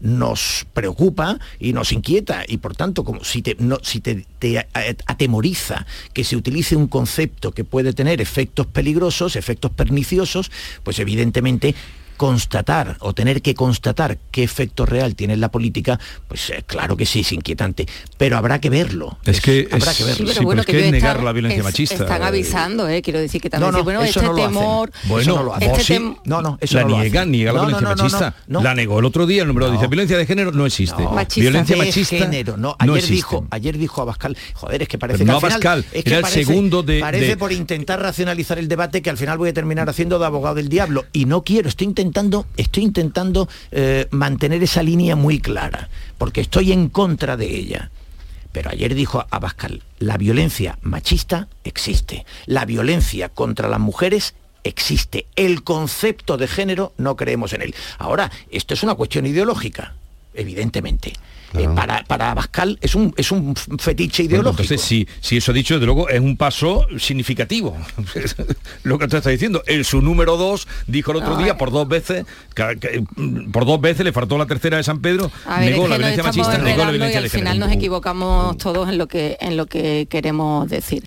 nos preocupa y nos inquieta y por tanto como si te, no, si te, te atemoriza que se utilice un concepto que puede tener efectos peligrosos, efectos perniciosos, pues evidentemente constatar o tener que constatar qué efecto real tiene en la política, pues eh, claro que sí, es inquietante, pero habrá que verlo. Es que habrá es- que verlo. sí, pero bueno, es que ellos es negar están- la violencia es- machista. Están Eh, avisando, eh, quiero decir que también No, no, bueno, eso este no lo hacen. temor, Bueno, no lo hacen. vos este sí, tem- No, no, eso la no lo niega, hacen. niega la violencia no, no, machista. no, no. La negó el otro día, el número No. dice violencia de género no existe. No, Violencia de machista género, no. Ayer dijo, ayer dijo Abascal, joder, es que parece Pero que no al final- Abascal, es que era el segundo de- parece de- por intentar racionalizar el debate que al final voy a terminar haciendo de abogado del diablo y no quiero, estoy intentando, estoy intentando eh, mantener esa línea muy clara, porque estoy en contra de ella. Pero ayer dijo Abascal, la violencia machista existe, la violencia contra las mujeres existe, el concepto de género no creemos en él. Ahora, esto es una cuestión ideológica, evidentemente. Eh, para, para Abascal es un, es un fetiche Bueno, ideológico. entonces, si, si eso dicho, desde luego, es un paso significativo. Lo que tú estás diciendo. En su número dos dijo el otro No, día por dos veces, que- que, mm, por dos veces le faltó la tercera de San Pedro, A negó la violencia machista, negó la enredando y violencia al final nos equivocamos todos en lo que en lo que queremos decir.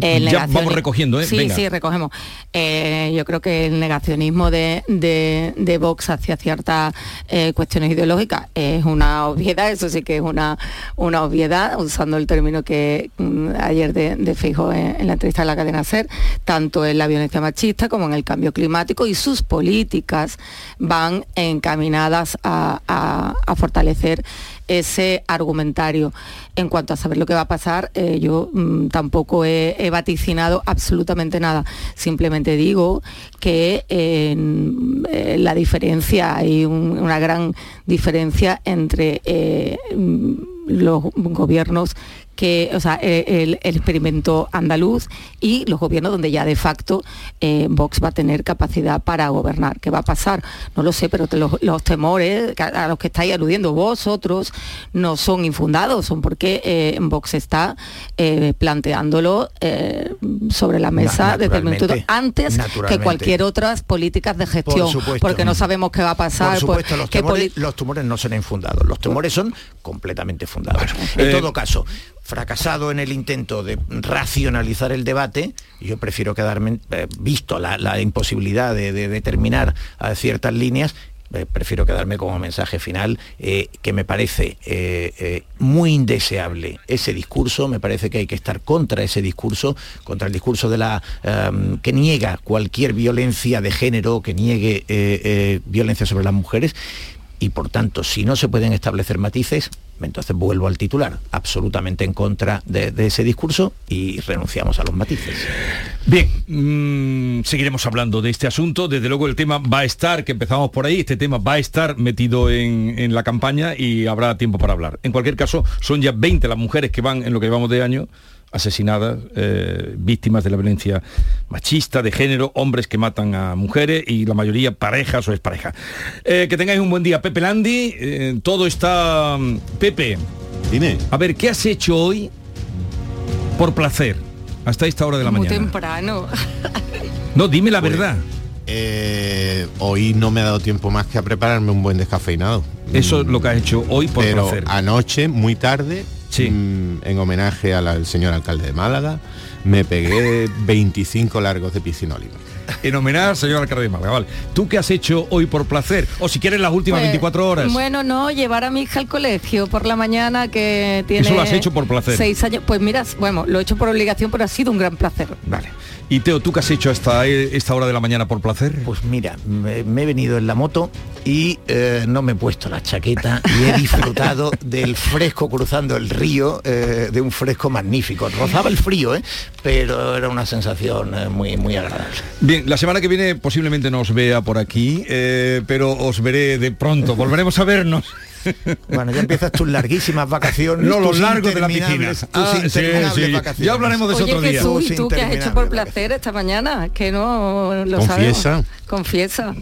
El Ya vamos recogiendo, ¿eh? Sí, Venga. sí, recogemos. Eh, yo creo que el negacionismo de, de, de Vox hacia ciertas eh, cuestiones ideológicas es una obviedad, eso sí que es una, una obviedad, usando el término que mm, ayer de, Feijóo en, la entrevista de la cadena SER, tanto en la violencia machista como en el cambio climático y sus políticas van encaminadas a- a fortalecer ese argumentario. En cuanto a saber lo que va a pasar, eh, yo mm, tampoco he, vaticinado absolutamente nada. Simplemente digo que eh, la diferencia, hay un- una gran diferencia entre eh, mm, los gobiernos que, o sea, eh, el, el experimento andaluz y los gobiernos donde ya de facto eh, Vox va a tener capacidad para gobernar. ¿Qué va a pasar? No lo sé, pero te- los, los temores a los que estáis aludiendo vosotros no son infundados, son porque eh, Vox está eh, planteándolo eh, sobre la mesa desde el minuto naturalmente, antes que cualquier otras políticas de gestión, supuesto. porque no sabemos qué va a pasar. Por pues, supuesto, los, temores, los tumores no son infundados, los temores son completamente fundados. en eh, todo caso, fracasado en el intento de racionalizar el debate, yo prefiero quedarme, eh, visto la, imposibilidad de, de determinar ciertas líneas, eh, prefiero quedarme como mensaje final, eh, que me parece muy indeseable ese discurso, me parece que hay que estar contra ese discurso, contra el discurso de la que niega cualquier violencia de género, que niegue violencia sobre las mujeres, y por tanto, si no se pueden establecer matices, entonces vuelvo al titular, absolutamente en contra de, ese discurso y renunciamos a los matices. Bien, mm, seguiremos hablando de este asunto. Desde luego el tema va a estar, que empezamos por ahí, este tema va a estar metido en, en la campaña y habrá tiempo para hablar. En cualquier caso, son ya 20 las mujeres que van en lo que llevamos de año asesinadas, eh, víctimas de la violencia machista, de género, hombres que matan a mujeres y la mayoría parejas o exparejas. Eh, que tengáis un buen día, Pepe Landi. eh, todo está... mm, Pepe, dime. A ver, ¿qué has hecho hoy por placer? Hasta esta hora de la muy mañana. temprano. No, dime la verdad. Eh, hoy no me ha dado tiempo más que a prepararme un buen descafeinado. Eso es lo que has hecho hoy por Pero placer. anoche, muy tarde, mm, en homenaje al, al señor alcalde de Málaga, me pegué 25 largos de piscinólico. En homenaje al señor alcalde de Málaga, vale. ¿Tú qué has hecho hoy por placer? O si quieres las últimas Pues, 24 horas. Bueno, no, llevar a mi hija al colegio por la mañana que tiene... Eso lo has hecho por placer. Seis años. Pues mira, bueno, lo he hecho por obligación, pero ha sido un gran placer. Vale. Y Teo, ¿tú qué has hecho hasta e- esta hora de la mañana por placer? Pues mira, me, me he venido en la moto y eh, no me he puesto la chaqueta y he disfrutado del fresco cruzando el río, eh, de un fresco magnífico. Rozaba el frío, ¿eh? pero era una sensación eh, muy, muy agradable. Bien, la semana que viene posiblemente no os vea por aquí, pero os veré de pronto. Volveremos a vernos. Bueno, ya empiezas tus larguísimas vacaciones. No, los largos de la piscina. Tus Ah, sí, interminables sí. vacaciones. Ya hablaremos de eso Oye otro día. Jesús, ¿y tú qué has hecho por placer esta mañana? Que no lo Confiesa. sabemos. Confiesa.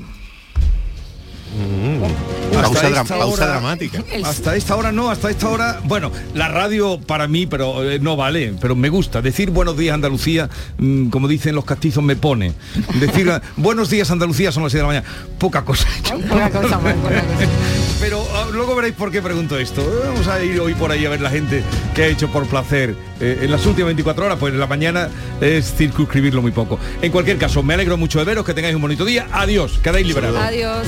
Pausa, Hasta dra- esta pausa hora- dramática. Hasta esta hora no, hasta esta hora, bueno, la radio para mí, pero eh, no vale, pero me gusta. Decir buenos días Andalucía, mm, como dicen los castizos, me pone. Decir buenos días Andalucía son las 6 de la mañana, poca cosa. Poca cosa, poca cosa. Pero ah, luego veréis por qué pregunto esto. Vamos a ir hoy por ahí a ver la gente que ha hecho por placer eh, en las últimas 24 horas, pues en la mañana es circunscribirlo muy poco. En cualquier caso, me alegro mucho de veros, que tengáis un bonito día. Adiós, quedáis liberados. Adiós.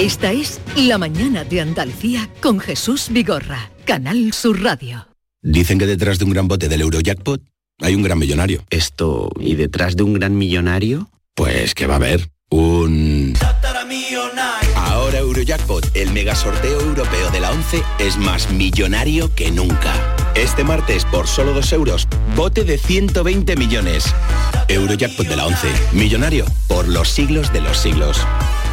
Esta es La mañana de Andalucía con Jesús Vigorra, Canal Sur Radio. Dicen que detrás de un gran bote del Eurojackpot hay un gran millonario. Esto, ¿y detrás de un gran millonario? Pues que va a haber un... Ahora Eurojackpot, el mega sorteo europeo de la 11, es más millonario que nunca. Este martes, por solo 2 euros, bote de 120 millones. Eurojackpot de la 11, millonario por los siglos de los siglos.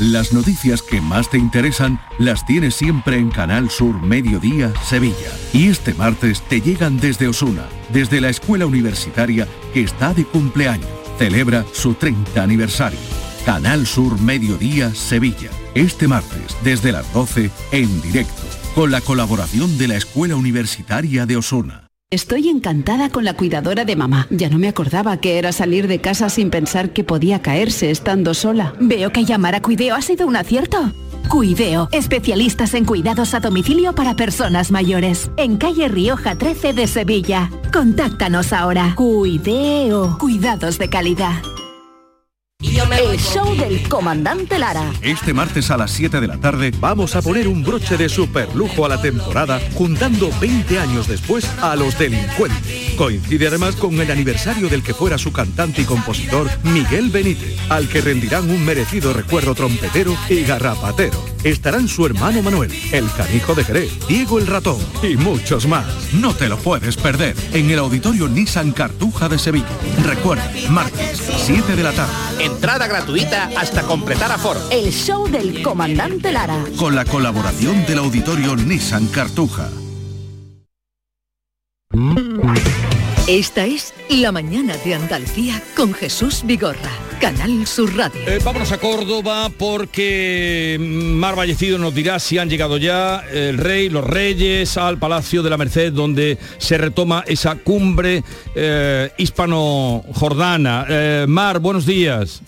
Las noticias que más te interesan las tienes siempre en Canal Sur Mediodía Sevilla. Y este martes te llegan desde Osuna, desde la escuela universitaria que está de cumpleaños. Celebra su 30 aniversario. Canal Sur Mediodía Sevilla. Este martes desde las 12 en directo, con la colaboración de la Escuela Universitaria de Osuna. Estoy encantada con la cuidadora de mamá. Ya no me acordaba que era salir de casa sin pensar que podía caerse estando sola. Veo que llamar a Cuideo ha sido un acierto. Cuideo, especialistas en cuidados a domicilio para personas mayores. En calle Rioja 13 de Sevilla. Contáctanos ahora. Cuideo, cuidados de calidad. El show del comandante Lara. Este martes a las 7 de la tarde vamos a poner un broche de superlujo a la temporada, juntando 20 años después a los delincuentes. Coincide además con el aniversario del que fuera su cantante y compositor Miguel Benítez, al que rendirán un merecido recuerdo trompetero y garrapatero. Estarán su hermano Manuel, el canijo de Jerez, Diego el ratón y muchos más. No te lo puedes perder en el auditorio Nissan Cartuja de Sevilla. Recuerda, martes 7 de la tarde. Entrada gratuita hasta completar aforo. El show del comandante Lara. Con la colaboración del auditorio Nissan Cartuja. Esta es La Mañana de Andalucía con Jesús Vigorra, Canal Sur Radio. Eh, vámonos a Córdoba porque Mar Vallecido nos dirá si han llegado ya el rey, los reyes al Palacio de la Merced donde se retoma esa cumbre eh, hispano-jordana. Eh, Mar, buenos días.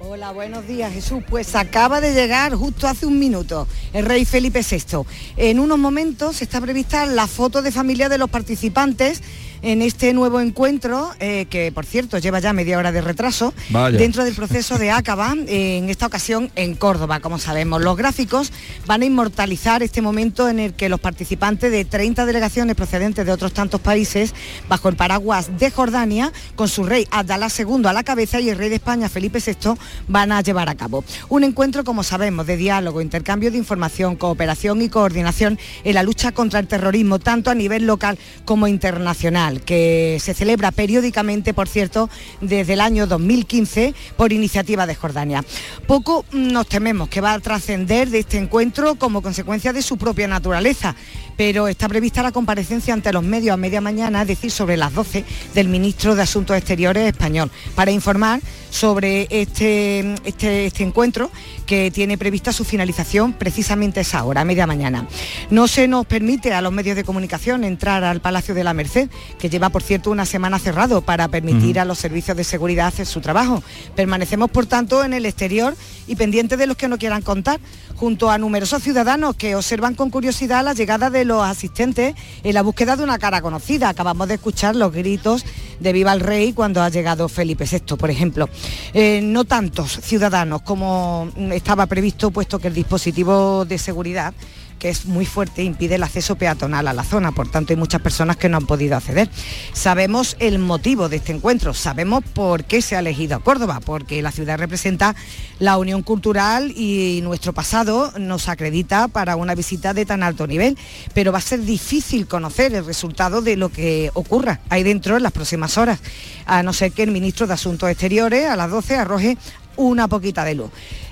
Hola, buenos días Jesús. Pues acaba de llegar justo hace un minuto el rey Felipe VI. En unos momentos está prevista la foto de familia de los participantes en este nuevo encuentro, eh, que por cierto lleva ya media hora de retraso, Vaya. dentro del proceso de Acaba, en esta ocasión en Córdoba, como sabemos. Los gráficos van a inmortalizar este momento en el que los participantes de 30 delegaciones procedentes de otros tantos países, bajo el paraguas de Jordania, con su rey Abdalá II a la cabeza y el rey de España, Felipe VI, van a llevar a cabo. Un encuentro, como sabemos, de diálogo, intercambio de información, cooperación y coordinación en la lucha contra el terrorismo, tanto a nivel local como internacional que se celebra periódicamente, por cierto, desde el año 2015 por iniciativa de Jordania. Poco nos tememos que va a trascender de este encuentro como consecuencia de su propia naturaleza pero está prevista la comparecencia ante los medios a media mañana, es decir, sobre las 12 del ministro de Asuntos Exteriores español, para informar sobre este, este, este encuentro que tiene prevista su finalización precisamente esa hora, a media mañana. No se nos permite a los medios de comunicación entrar al Palacio de la Merced, que lleva, por cierto, una semana cerrado para permitir a los servicios de seguridad hacer su trabajo. Permanecemos, por tanto, en el exterior y pendientes de los que no quieran contar, junto a numerosos ciudadanos que observan con curiosidad la llegada de los asistentes en la búsqueda de una cara conocida. Acabamos de escuchar los gritos de Viva el Rey cuando ha llegado Felipe VI, por ejemplo. Eh, no tantos ciudadanos como estaba previsto, puesto que el dispositivo de seguridad que es muy fuerte, impide el acceso peatonal a la zona, por tanto hay muchas personas que no han podido acceder. Sabemos el motivo de este encuentro, sabemos por qué se ha elegido Córdoba, porque la ciudad representa la unión cultural y nuestro pasado nos acredita para una visita de tan alto nivel, pero va a ser difícil conocer el resultado de lo que ocurra ahí dentro en las próximas horas, a no ser que el ministro de Asuntos Exteriores a las 12 arroje una poquita de luz.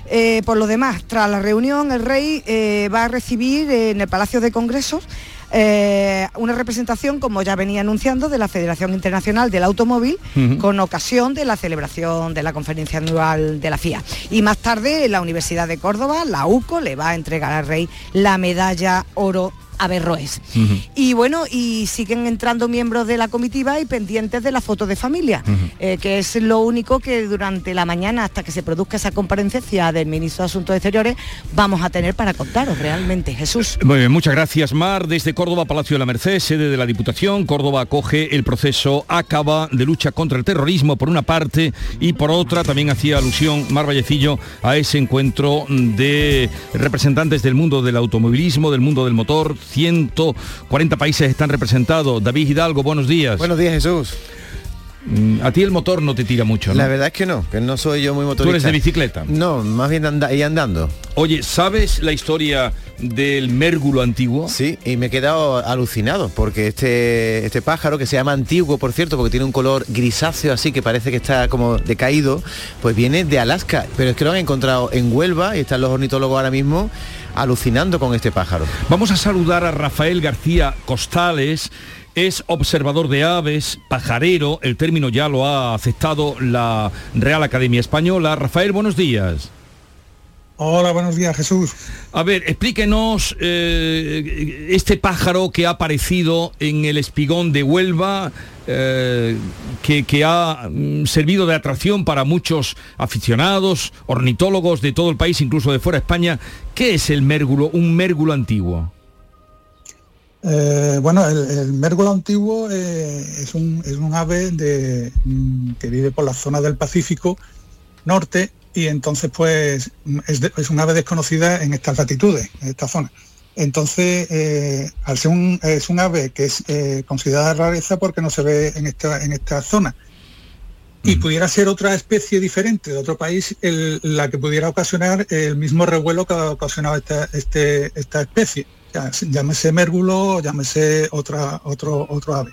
Eh, por lo demás, tras la reunión, el rey eh, va a recibir eh, en el Palacio de Congresos una representación, como ya venía anunciando, de la Federación Internacional del Automóvil, con ocasión de la celebración de la conferencia anual de la FIA. Y más tarde, la Universidad de Córdoba, la UCO, le va a entregar al rey la medalla oro Averroes. Y bueno, y siguen entrando miembros de la comitiva y pendientes de la foto de familia, eh, que es lo único que durante la mañana, hasta que se produzca esa comparecencia del ministro de Asuntos Exteriores, vamos a tener para contaros realmente, Jesús. Muy bien, muchas gracias Mar. Desde Córdoba, Palacio de la Merced, sede de la Diputación, Córdoba acoge el proceso ACABA de lucha contra el terrorismo por una parte y por otra también hacía alusión Mar Vallecillo a ese encuentro de representantes del mundo del automovilismo, del mundo del motor, 140 países están representados. David Hidalgo, buenos días. Buenos días, Jesús. Mm, A ti el motor no te tira mucho, ¿no? La verdad es que no, que no soy yo muy motorista. Tú eres de bicicleta. No, más bien anda y andando. Oye, ¿sabes la historia del mérgulo antiguo? Sí, y me he quedado alucinado porque este, este pájaro, que se llama antiguo, por cierto, porque tiene un color grisáceo así que parece que está como decaído, pues viene de Alaska. Pero es que lo han encontrado en Huelva y están los ornitólogos ahora mismo alucinando con este pájaro. Vamos a saludar a Rafael García Costales. Es observador de aves, pajarero, el término ya lo ha aceptado la Real Academia Española. Rafael, buenos días. Hola, buenos días, Jesús. A ver, explíquenos eh, este pájaro que ha aparecido en el espigón de Huelva, eh, que, que ha mm, servido de atracción para muchos aficionados, ornitólogos de todo el país, incluso de fuera de España. ¿Qué es el mérgulo, un mérgulo antiguo? Eh, bueno, el, el mérgulo antiguo es, un, es un ave de, mm, que vive por la zona del Pacífico norte y entonces pues es, de- es un ave desconocida en estas latitudes, en esta zona. Entonces, eh, al ser un, es un ave que es eh, considerada rareza porque no se ve en esta, en esta zona. Y pudiera ser otra especie diferente de otro país el- la que pudiera ocasionar el mismo revuelo que ha ocasionado esta, este- esta especie. Ya, llámese mérgulo, llámese otra, otro, otro ave.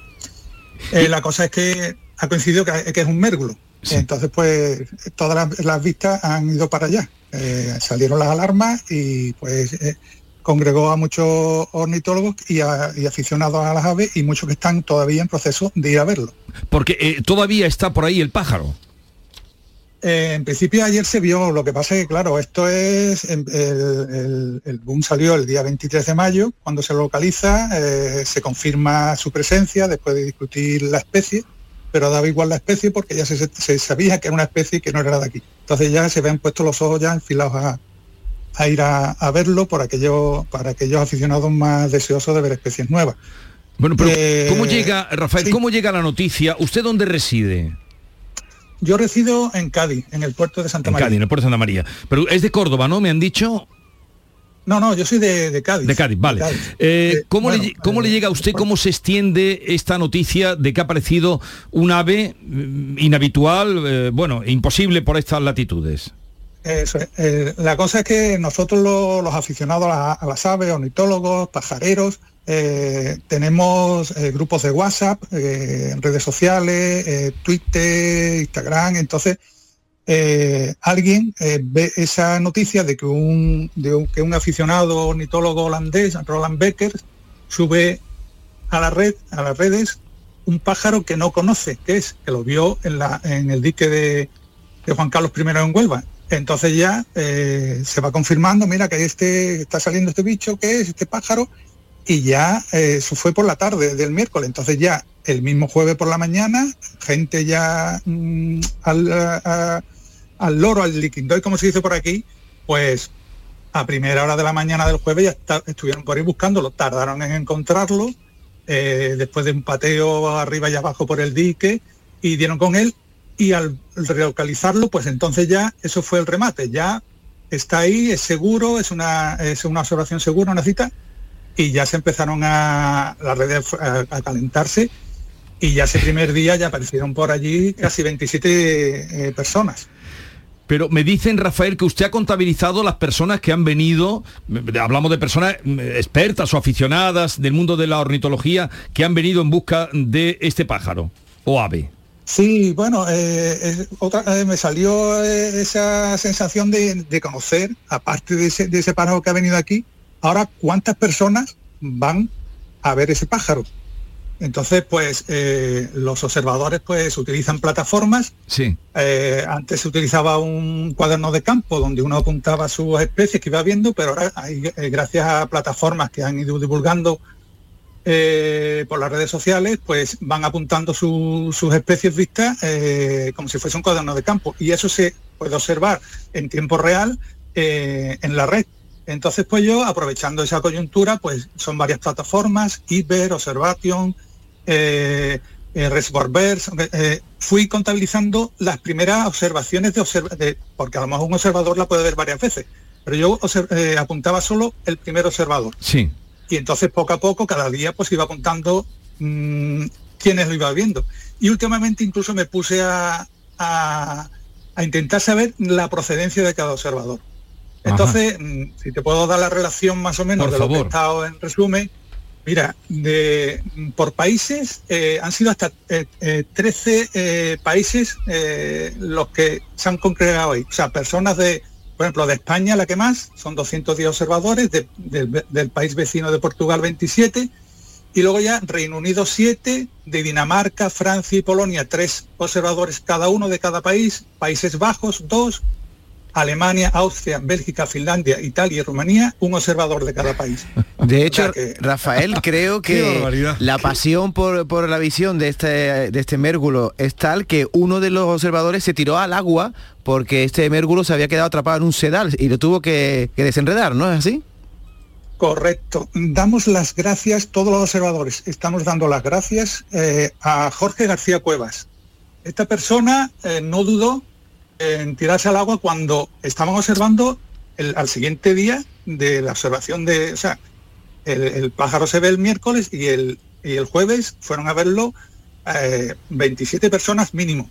Eh, la cosa es que ha coincidido que, que es un mérgulo. Entonces, pues todas las, las vistas han ido para allá. Eh, salieron las alarmas y pues eh, congregó a muchos ornitólogos y, a- y aficionados a las aves y muchos que están todavía en proceso de ir a verlo. Porque eh, todavía está por ahí el pájaro. Eh, en principio ayer se vio, lo que pasa es que claro, esto es, em, el, el- el boom salió el día 23 de mayo, cuando se localiza, eh, se confirma su presencia después de discutir la especie, pero daba igual la especie porque ya se, se sabía que era una especie que no era de aquí. Entonces ya se ven puestos los ojos ya enfilados a, a ir a, a verlo por aquellos, para aquellos aficionados más deseosos de ver especies nuevas. Bueno, pero Eh, ¿cómo llega, Rafael, sí. cómo llega la noticia? ¿Usted dónde reside? Yo resido en Cádiz, en el puerto de Santa En María. Cádiz, en el puerto de Santa María. Pero es de Córdoba, ¿no? Me han dicho. No, no, yo soy de, de Cádiz. De Cádiz, vale. De Cádiz. Eh, ¿cómo, bueno, le, cómo le llega a usted, cómo se extiende esta noticia de que ha aparecido un ave mm, inhabitual, eh, bueno, imposible por estas latitudes? Eso es. Eh, la cosa es que nosotros lo- los aficionados a, la- a las aves, ornitólogos, pajareros, eh, tenemos eh, grupos de WhatsApp, eh, redes sociales, eh, Twitter, Instagram, entonces eh, alguien eh, ve esa noticia de que un, de que un aficionado ornitólogo holandés, Roland Becker, sube a la red, a las redes, un pájaro que no conoce, que es, que lo vio en, la, en el dique de, Juan Carlos I en Huelva. Entonces ya eh, se va confirmando, mira que este está saliendo este bicho, que es este pájaro, y ya eso fue por la tarde del miércoles. Entonces ya el mismo jueves por la mañana, gente ya mm, al, al loro, al liquindoy, como se dice por aquí, pues a primera hora de la mañana del jueves ya estuvieron por ahí buscándolo, tardaron en encontrarlo, eh, después de un pateo arriba y abajo por el dique, y dieron con él, y al relocalizarlo, pues entonces ya eso fue el remate, ya está ahí, es seguro, es una, es una observación segura, una cita, y ya se empezaron a las redes a, a calentarse, y ya ese primer día ya aparecieron por allí casi 27 eh, personas. Pero me dicen, Rafael, que usted ha contabilizado las personas que han venido, hablamos de personas mm, expertas o aficionadas del mundo de la ornitología, que han venido en busca de este pájaro o ave. Sí, bueno, eh, otra, eh, me salió eh, esa sensación de, de conocer, aparte de ese, de ese pájaro que ha venido aquí, ahora cuántas personas van a ver ese pájaro. Entonces, pues eh, los observadores pues utilizan plataformas. Sí. Eh, antes se utilizaba un cuaderno de campo donde uno apuntaba sus especies que iba viendo, pero ahora hay, eh, gracias a plataformas que han ido divulgando por las redes sociales, pues van apuntando su- sus especies vistas como si fuese un cuaderno de campo. Y eso se puede observar en tiempo real en la red. Entonces, pues yo, aprovechando esa coyuntura, pues son varias plataformas, Iber, Observation, eh, eh, eh, fui contabilizando las primeras observaciones de, de- porque a lo mejor un observador la puede ver varias veces, pero yo eh, apuntaba solo el primer observador. Sí. Y entonces poco a poco, cada día, pues iba contando mm, quiénes lo iba viendo. Y últimamente incluso me puse a, a, intentar saber la procedencia de cada observador. Entonces, mm, si te puedo dar la relación más o menos de lo que he estado en resumen, mira, por países eh, han sido hasta 13 eh, países los que se han congregado ahí. O sea, personas de, por ejemplo, de España la que más, son 210 observadores, del país vecino de Portugal 27, y luego ya Reino Unido 7, de Dinamarca, Francia y Polonia 3 observadores cada uno de cada país, Países Bajos 2, Alemania, Austria, Bélgica, Finlandia, Italia y Rumanía, un observador de cada país. De hecho, Rafael, creo que la pasión por, la visión de este, de este mérgulo es tal que uno de los observadores se tiró al agua porque este mérgulo se había quedado atrapado en un sedal y lo tuvo que, desenredar, ¿no es así? Correcto. Damos las gracias, todos los observadores, estamos dando las gracias eh, a Jorge García Cuevas. Esta persona eh, no dudó en tirarse al agua cuando estaban observando el, al siguiente día de la observación de, o sea, el, pájaro se ve el miércoles y el, y el jueves fueron a verlo 27 eh, personas mínimo.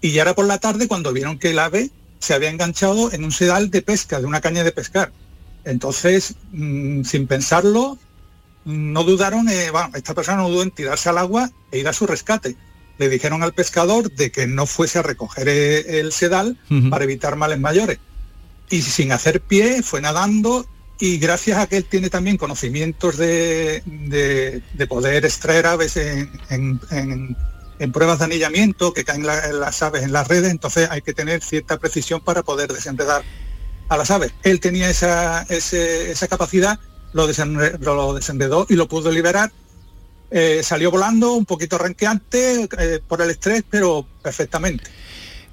Y ya era por la tarde cuando vieron que el ave se había enganchado en un sedal de pesca, de una caña de pescar. Entonces, mm, sin pensarlo, no dudaron, eh, esta persona no dudó en tirarse al agua e ir a su rescate le dijeron al pescador de que no fuese a recoger e-, el sedal para evitar males mayores. Y sin hacer pie fue nadando y gracias a que él tiene también conocimientos de, poder extraer aves en, pruebas de anillamiento que caen las aves en las redes, entonces hay que tener cierta precisión para poder desenredar a las aves. Él tenía esa, esa capacidad, lo, lo desenredó y lo pudo liberar eh, salió volando, un poquito ranqueante eh, por el estrés, pero perfectamente.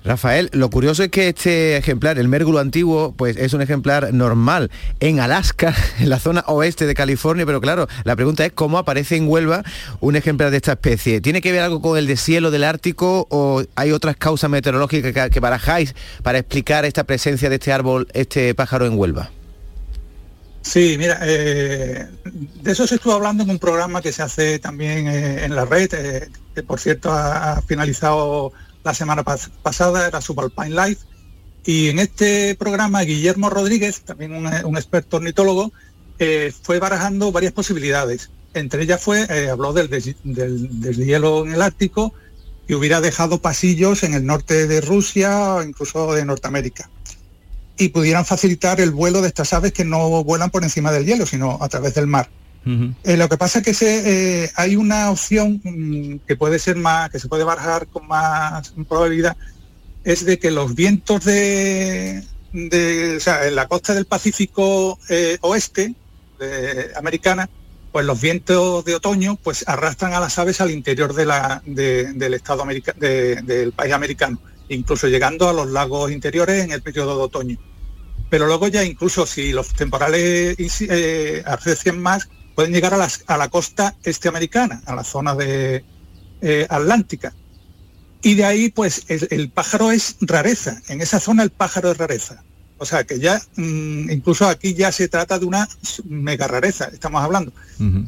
Rafael, lo curioso es que este ejemplar, el mérgulo antiguo, pues es un ejemplar normal en Alaska, en la zona oeste de California, pero claro, la pregunta es cómo aparece en Huelva un ejemplar de esta especie. ¿Tiene que ver algo con el deshielo del Ártico o hay otras causas meteorológicas que barajáis para explicar esta presencia de este árbol, este pájaro en Huelva? Sí, mira, eh, de eso se estuvo hablando en un programa que se hace también eh, en la red, eh, que por cierto ha, finalizado la semana pasada, era Subalpine Live, y en este programa Guillermo Rodríguez, también un, experto ornitólogo, fue barajando varias posibilidades. Entre ellas fue, habló del, del hielo en el Ártico, y hubiera dejado pasillos en el norte de Rusia o incluso de Norteamérica y pudieran facilitar el vuelo de estas aves que no vuelan por encima del hielo, sino a través del mar. Eh, lo que pasa es que se, eh, hay una opción mm, que puede ser más, que se puede barajar con más probabilidad, es de que los vientos de, de o sea, en la costa del Pacífico eh, oeste americana, pues los vientos de otoño pues arrastran a las aves al interior de la, del estado del país americano incluso llegando a los lagos interiores en el periodo de otoño. Pero luego ya incluso si los temporales eh, más, pueden llegar a, la costa este americana, a la zona de eh, atlántica. Y de ahí, pues, el, pájaro es rareza. En esa zona el pájaro es rareza. O sea que ya, mm, incluso aquí ya se trata de una mega rareza, estamos hablando.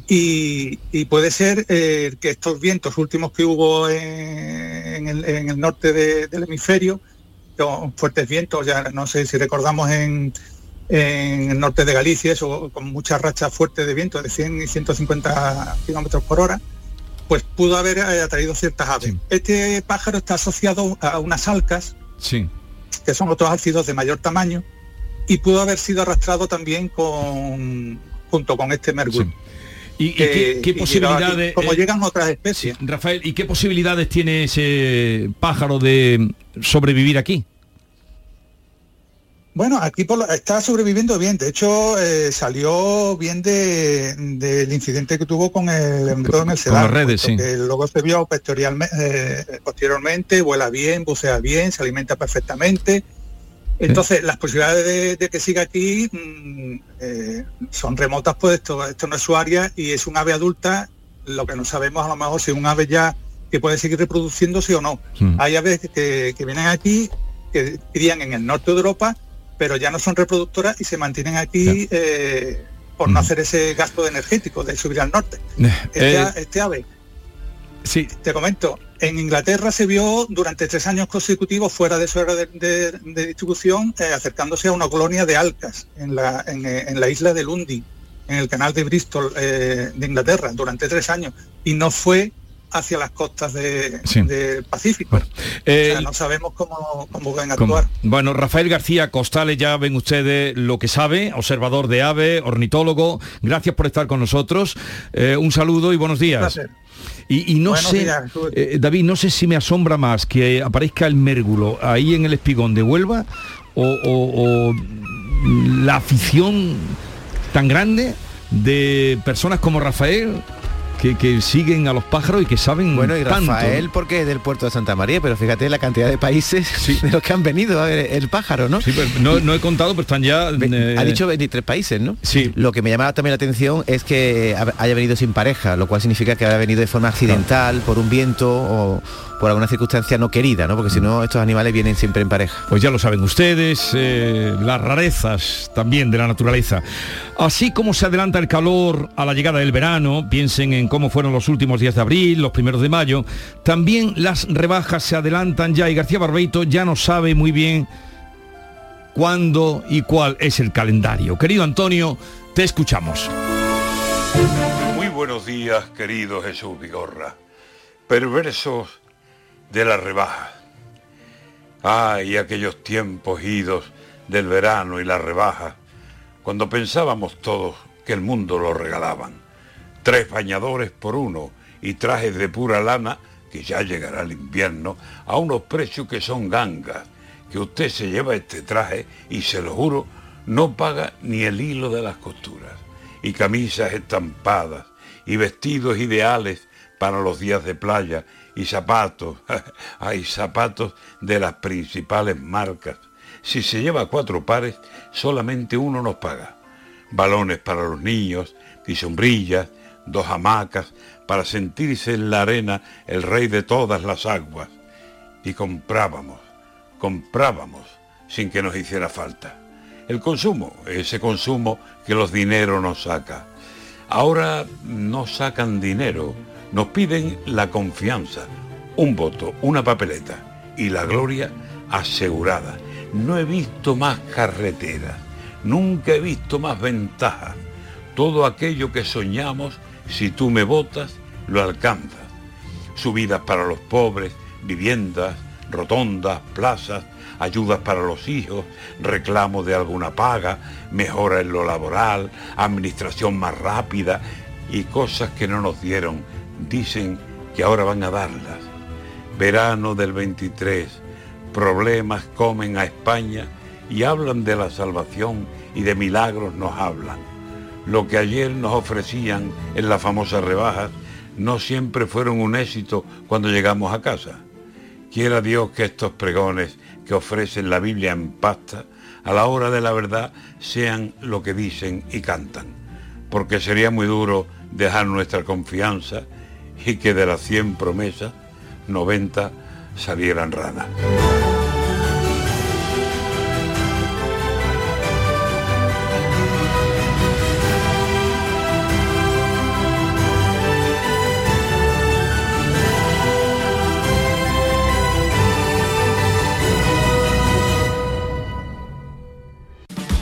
y, puede ser eh, que estos vientos últimos que hubo en, el, norte del hemisferio, con fuertes vientos, ya no sé si recordamos en, el norte de Galicia, eso, con muchas rachas fuertes de viento, de 100 y 150 kilómetros por hora, pues pudo haber eh, atraído ciertas aves. Este pájaro está asociado a unas alcas. Sí que son otros ácidos de mayor tamaño, y pudo haber sido arrastrado también con, junto con este mercurio. ¿Y, qué, posibilidades... como eh, llegan otras especies. Rafael, ¿y qué posibilidades tiene ese pájaro de sobrevivir aquí? Bueno, aquí está sobreviviendo bien. De hecho, eh, salió bien del incidente que tuvo con el embrión en el sedal. Con redes, sí. luego se vio eh, posteriormente, vuela bien, bucea bien, se alimenta perfectamente. Entonces, las posibilidades de, que siga aquí mm, eh, son remotas, pues esto, esto no es su área y es un ave adulta. Lo que no sabemos a lo mejor si es un ave ya que puede seguir reproduciéndose o no. Hmm. Hay aves que, que vienen aquí, que crían en el norte de Europa pero ya no son reproductoras y se mantienen aquí eh, por no hacer ese gasto energético de subir al norte. Este, Eh, este ave, sí. te comento, en Inglaterra se vio durante tres años consecutivos fuera de su área de, de- de distribución, eh, acercándose a una colonia de alcas en la, en, eh, en la isla de Lundy, en el canal de Bristol eh, de Inglaterra, durante tres años, y no fue hacia las costas de- Sí. del Pacífico. Eh, o sea, no sabemos cómo, cómo van a ¿Cómo? actuar. Bueno, Rafael García Costales, ya ven ustedes lo que sabe, observador de ave, ornitólogo. Gracias por estar con nosotros. Eh, un saludo y buenos días. Y, y no Buenos sé, días, eh, David, no sé si me asombra más que aparezca el mérgulo ahí en el espigón de Huelva o, o- o la afición tan grande de personas como Rafael que, que siguen a los pájaros y que saben Bueno, y tanto. Rafael porque es del puerto de Santa María, pero fíjate la cantidad de países de los que han venido a ver el pájaro, ¿no? Sí, pero no, no he contado, pero están ya... eh, Ha dicho 23 países, ¿no? Sí. Lo que me llama también la atención es que ha- haya venido sin pareja, lo cual significa que haya venido de forma accidental, por un viento o por alguna circunstancia no querida, ¿no? Porque si no, estos animales vienen siempre en pareja. Pues ya lo saben ustedes, eh, las rarezas también de la naturaleza. Así como se adelanta el calor a la llegada del verano, piensen en cómo fueron los últimos días de abril, los primeros de mayo, también las rebajas se adelantan ya y García Barbeito ya no sabe muy bien cuándo y cuál es el calendario. Querido Antonio, te escuchamos. Muy buenos días, querido Jesús Vigorra. Perversos de la rebaja. Ay, aquellos tiempos idos del verano y la rebaja, cuando pensábamos todos que el mundo lo regalaban. Tres bañadores por uno y trajes de pura lana, que ya llegará el invierno, a unos precios que son gangas, que usted se lleva este traje y se lo juro, no paga ni el hilo de las costuras. Y camisas estampadas, y vestidos ideales para los días de playa, y zapatos, hay zapatos de las principales marcas. Si se lleva cuatro pares, solamente uno nos paga. Balones para los niños, y sombrillas, dos hamacas, para sentirse en la arena el rey de todas las aguas. Y comprábamos, comprábamos, sin que nos hiciera falta. El consumo, ese consumo que los dineros nos saca. Ahora no sacan dinero, nos piden la confianza, un voto, una papeleta y la gloria asegurada. No he visto más carreteras, nunca he visto más ventajas. Todo aquello que soñamos, si tú me votas, lo alcanzas. Subidas para los pobres, viviendas, rotondas, plazas, ayudas para los hijos, reclamo de alguna paga, mejora en lo laboral, administración más rápida y cosas que no nos dieron, dicen que ahora van a darlas. Verano del 23, problemas comen a España y hablan de la salvación y de milagros nos hablan. Lo que ayer nos ofrecían en las famosas rebajas no siempre fueron un éxito cuando llegamos a casa. Quiera Dios que estos pregones que ofrecen la Biblia en pasta, a la hora de la verdad, sean lo que dicen y cantan. Porque sería muy duro dejar nuestra confianza y que de las 100 promesas, 90 salieran ranas.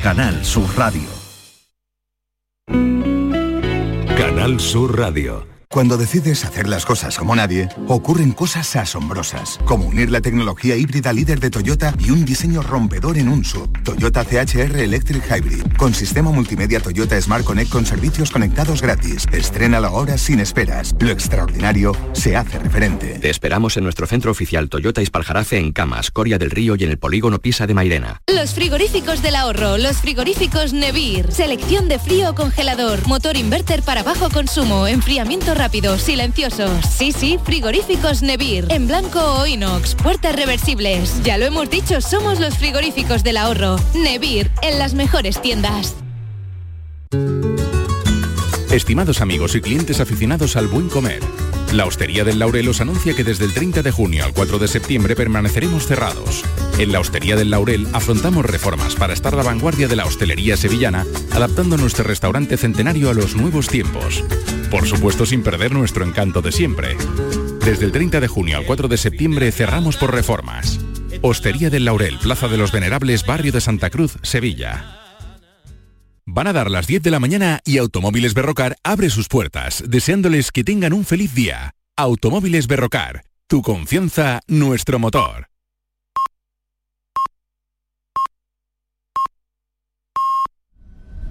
Canal Sur Radio. Canal Sur Radio. Cuando decides hacer las cosas como nadie, ocurren cosas asombrosas, como unir la tecnología híbrida líder de Toyota y un diseño rompedor en un sub. Toyota CHR Electric Hybrid, con sistema multimedia Toyota Smart Connect con servicios conectados gratis. Estrena la hora sin esperas. Lo extraordinario se hace referente. Te esperamos en nuestro centro oficial Toyota Ispaljarafe en Camas, Coria del Río y en el polígono Pisa de Mairena. Los frigoríficos del ahorro, los frigoríficos Nevir. Selección de frío o congelador, motor inverter para bajo consumo, enfriamiento rápidos, silenciosos. Sí, sí, frigoríficos Nevir. En blanco o inox, puertas reversibles. Ya lo hemos dicho, somos los frigoríficos del ahorro. Nevir, en las mejores tiendas. Estimados amigos y clientes aficionados al buen comer, la Hostería del Laurel os anuncia que desde el 30 de junio al 4 de septiembre permaneceremos cerrados. En la Hostería del Laurel afrontamos reformas para estar la vanguardia de la hostelería sevillana, adaptando nuestro restaurante centenario a los nuevos tiempos. Por supuesto sin perder nuestro encanto de siempre. Desde el 30 de junio al 4 de septiembre cerramos por reformas. Hostería del Laurel, Plaza de los Venerables, Barrio de Santa Cruz, Sevilla. Van a dar las 10 de la mañana y Automóviles Berrocar abre sus puertas, deseándoles que tengan un feliz día. Automóviles Berrocar, tu confianza, nuestro motor.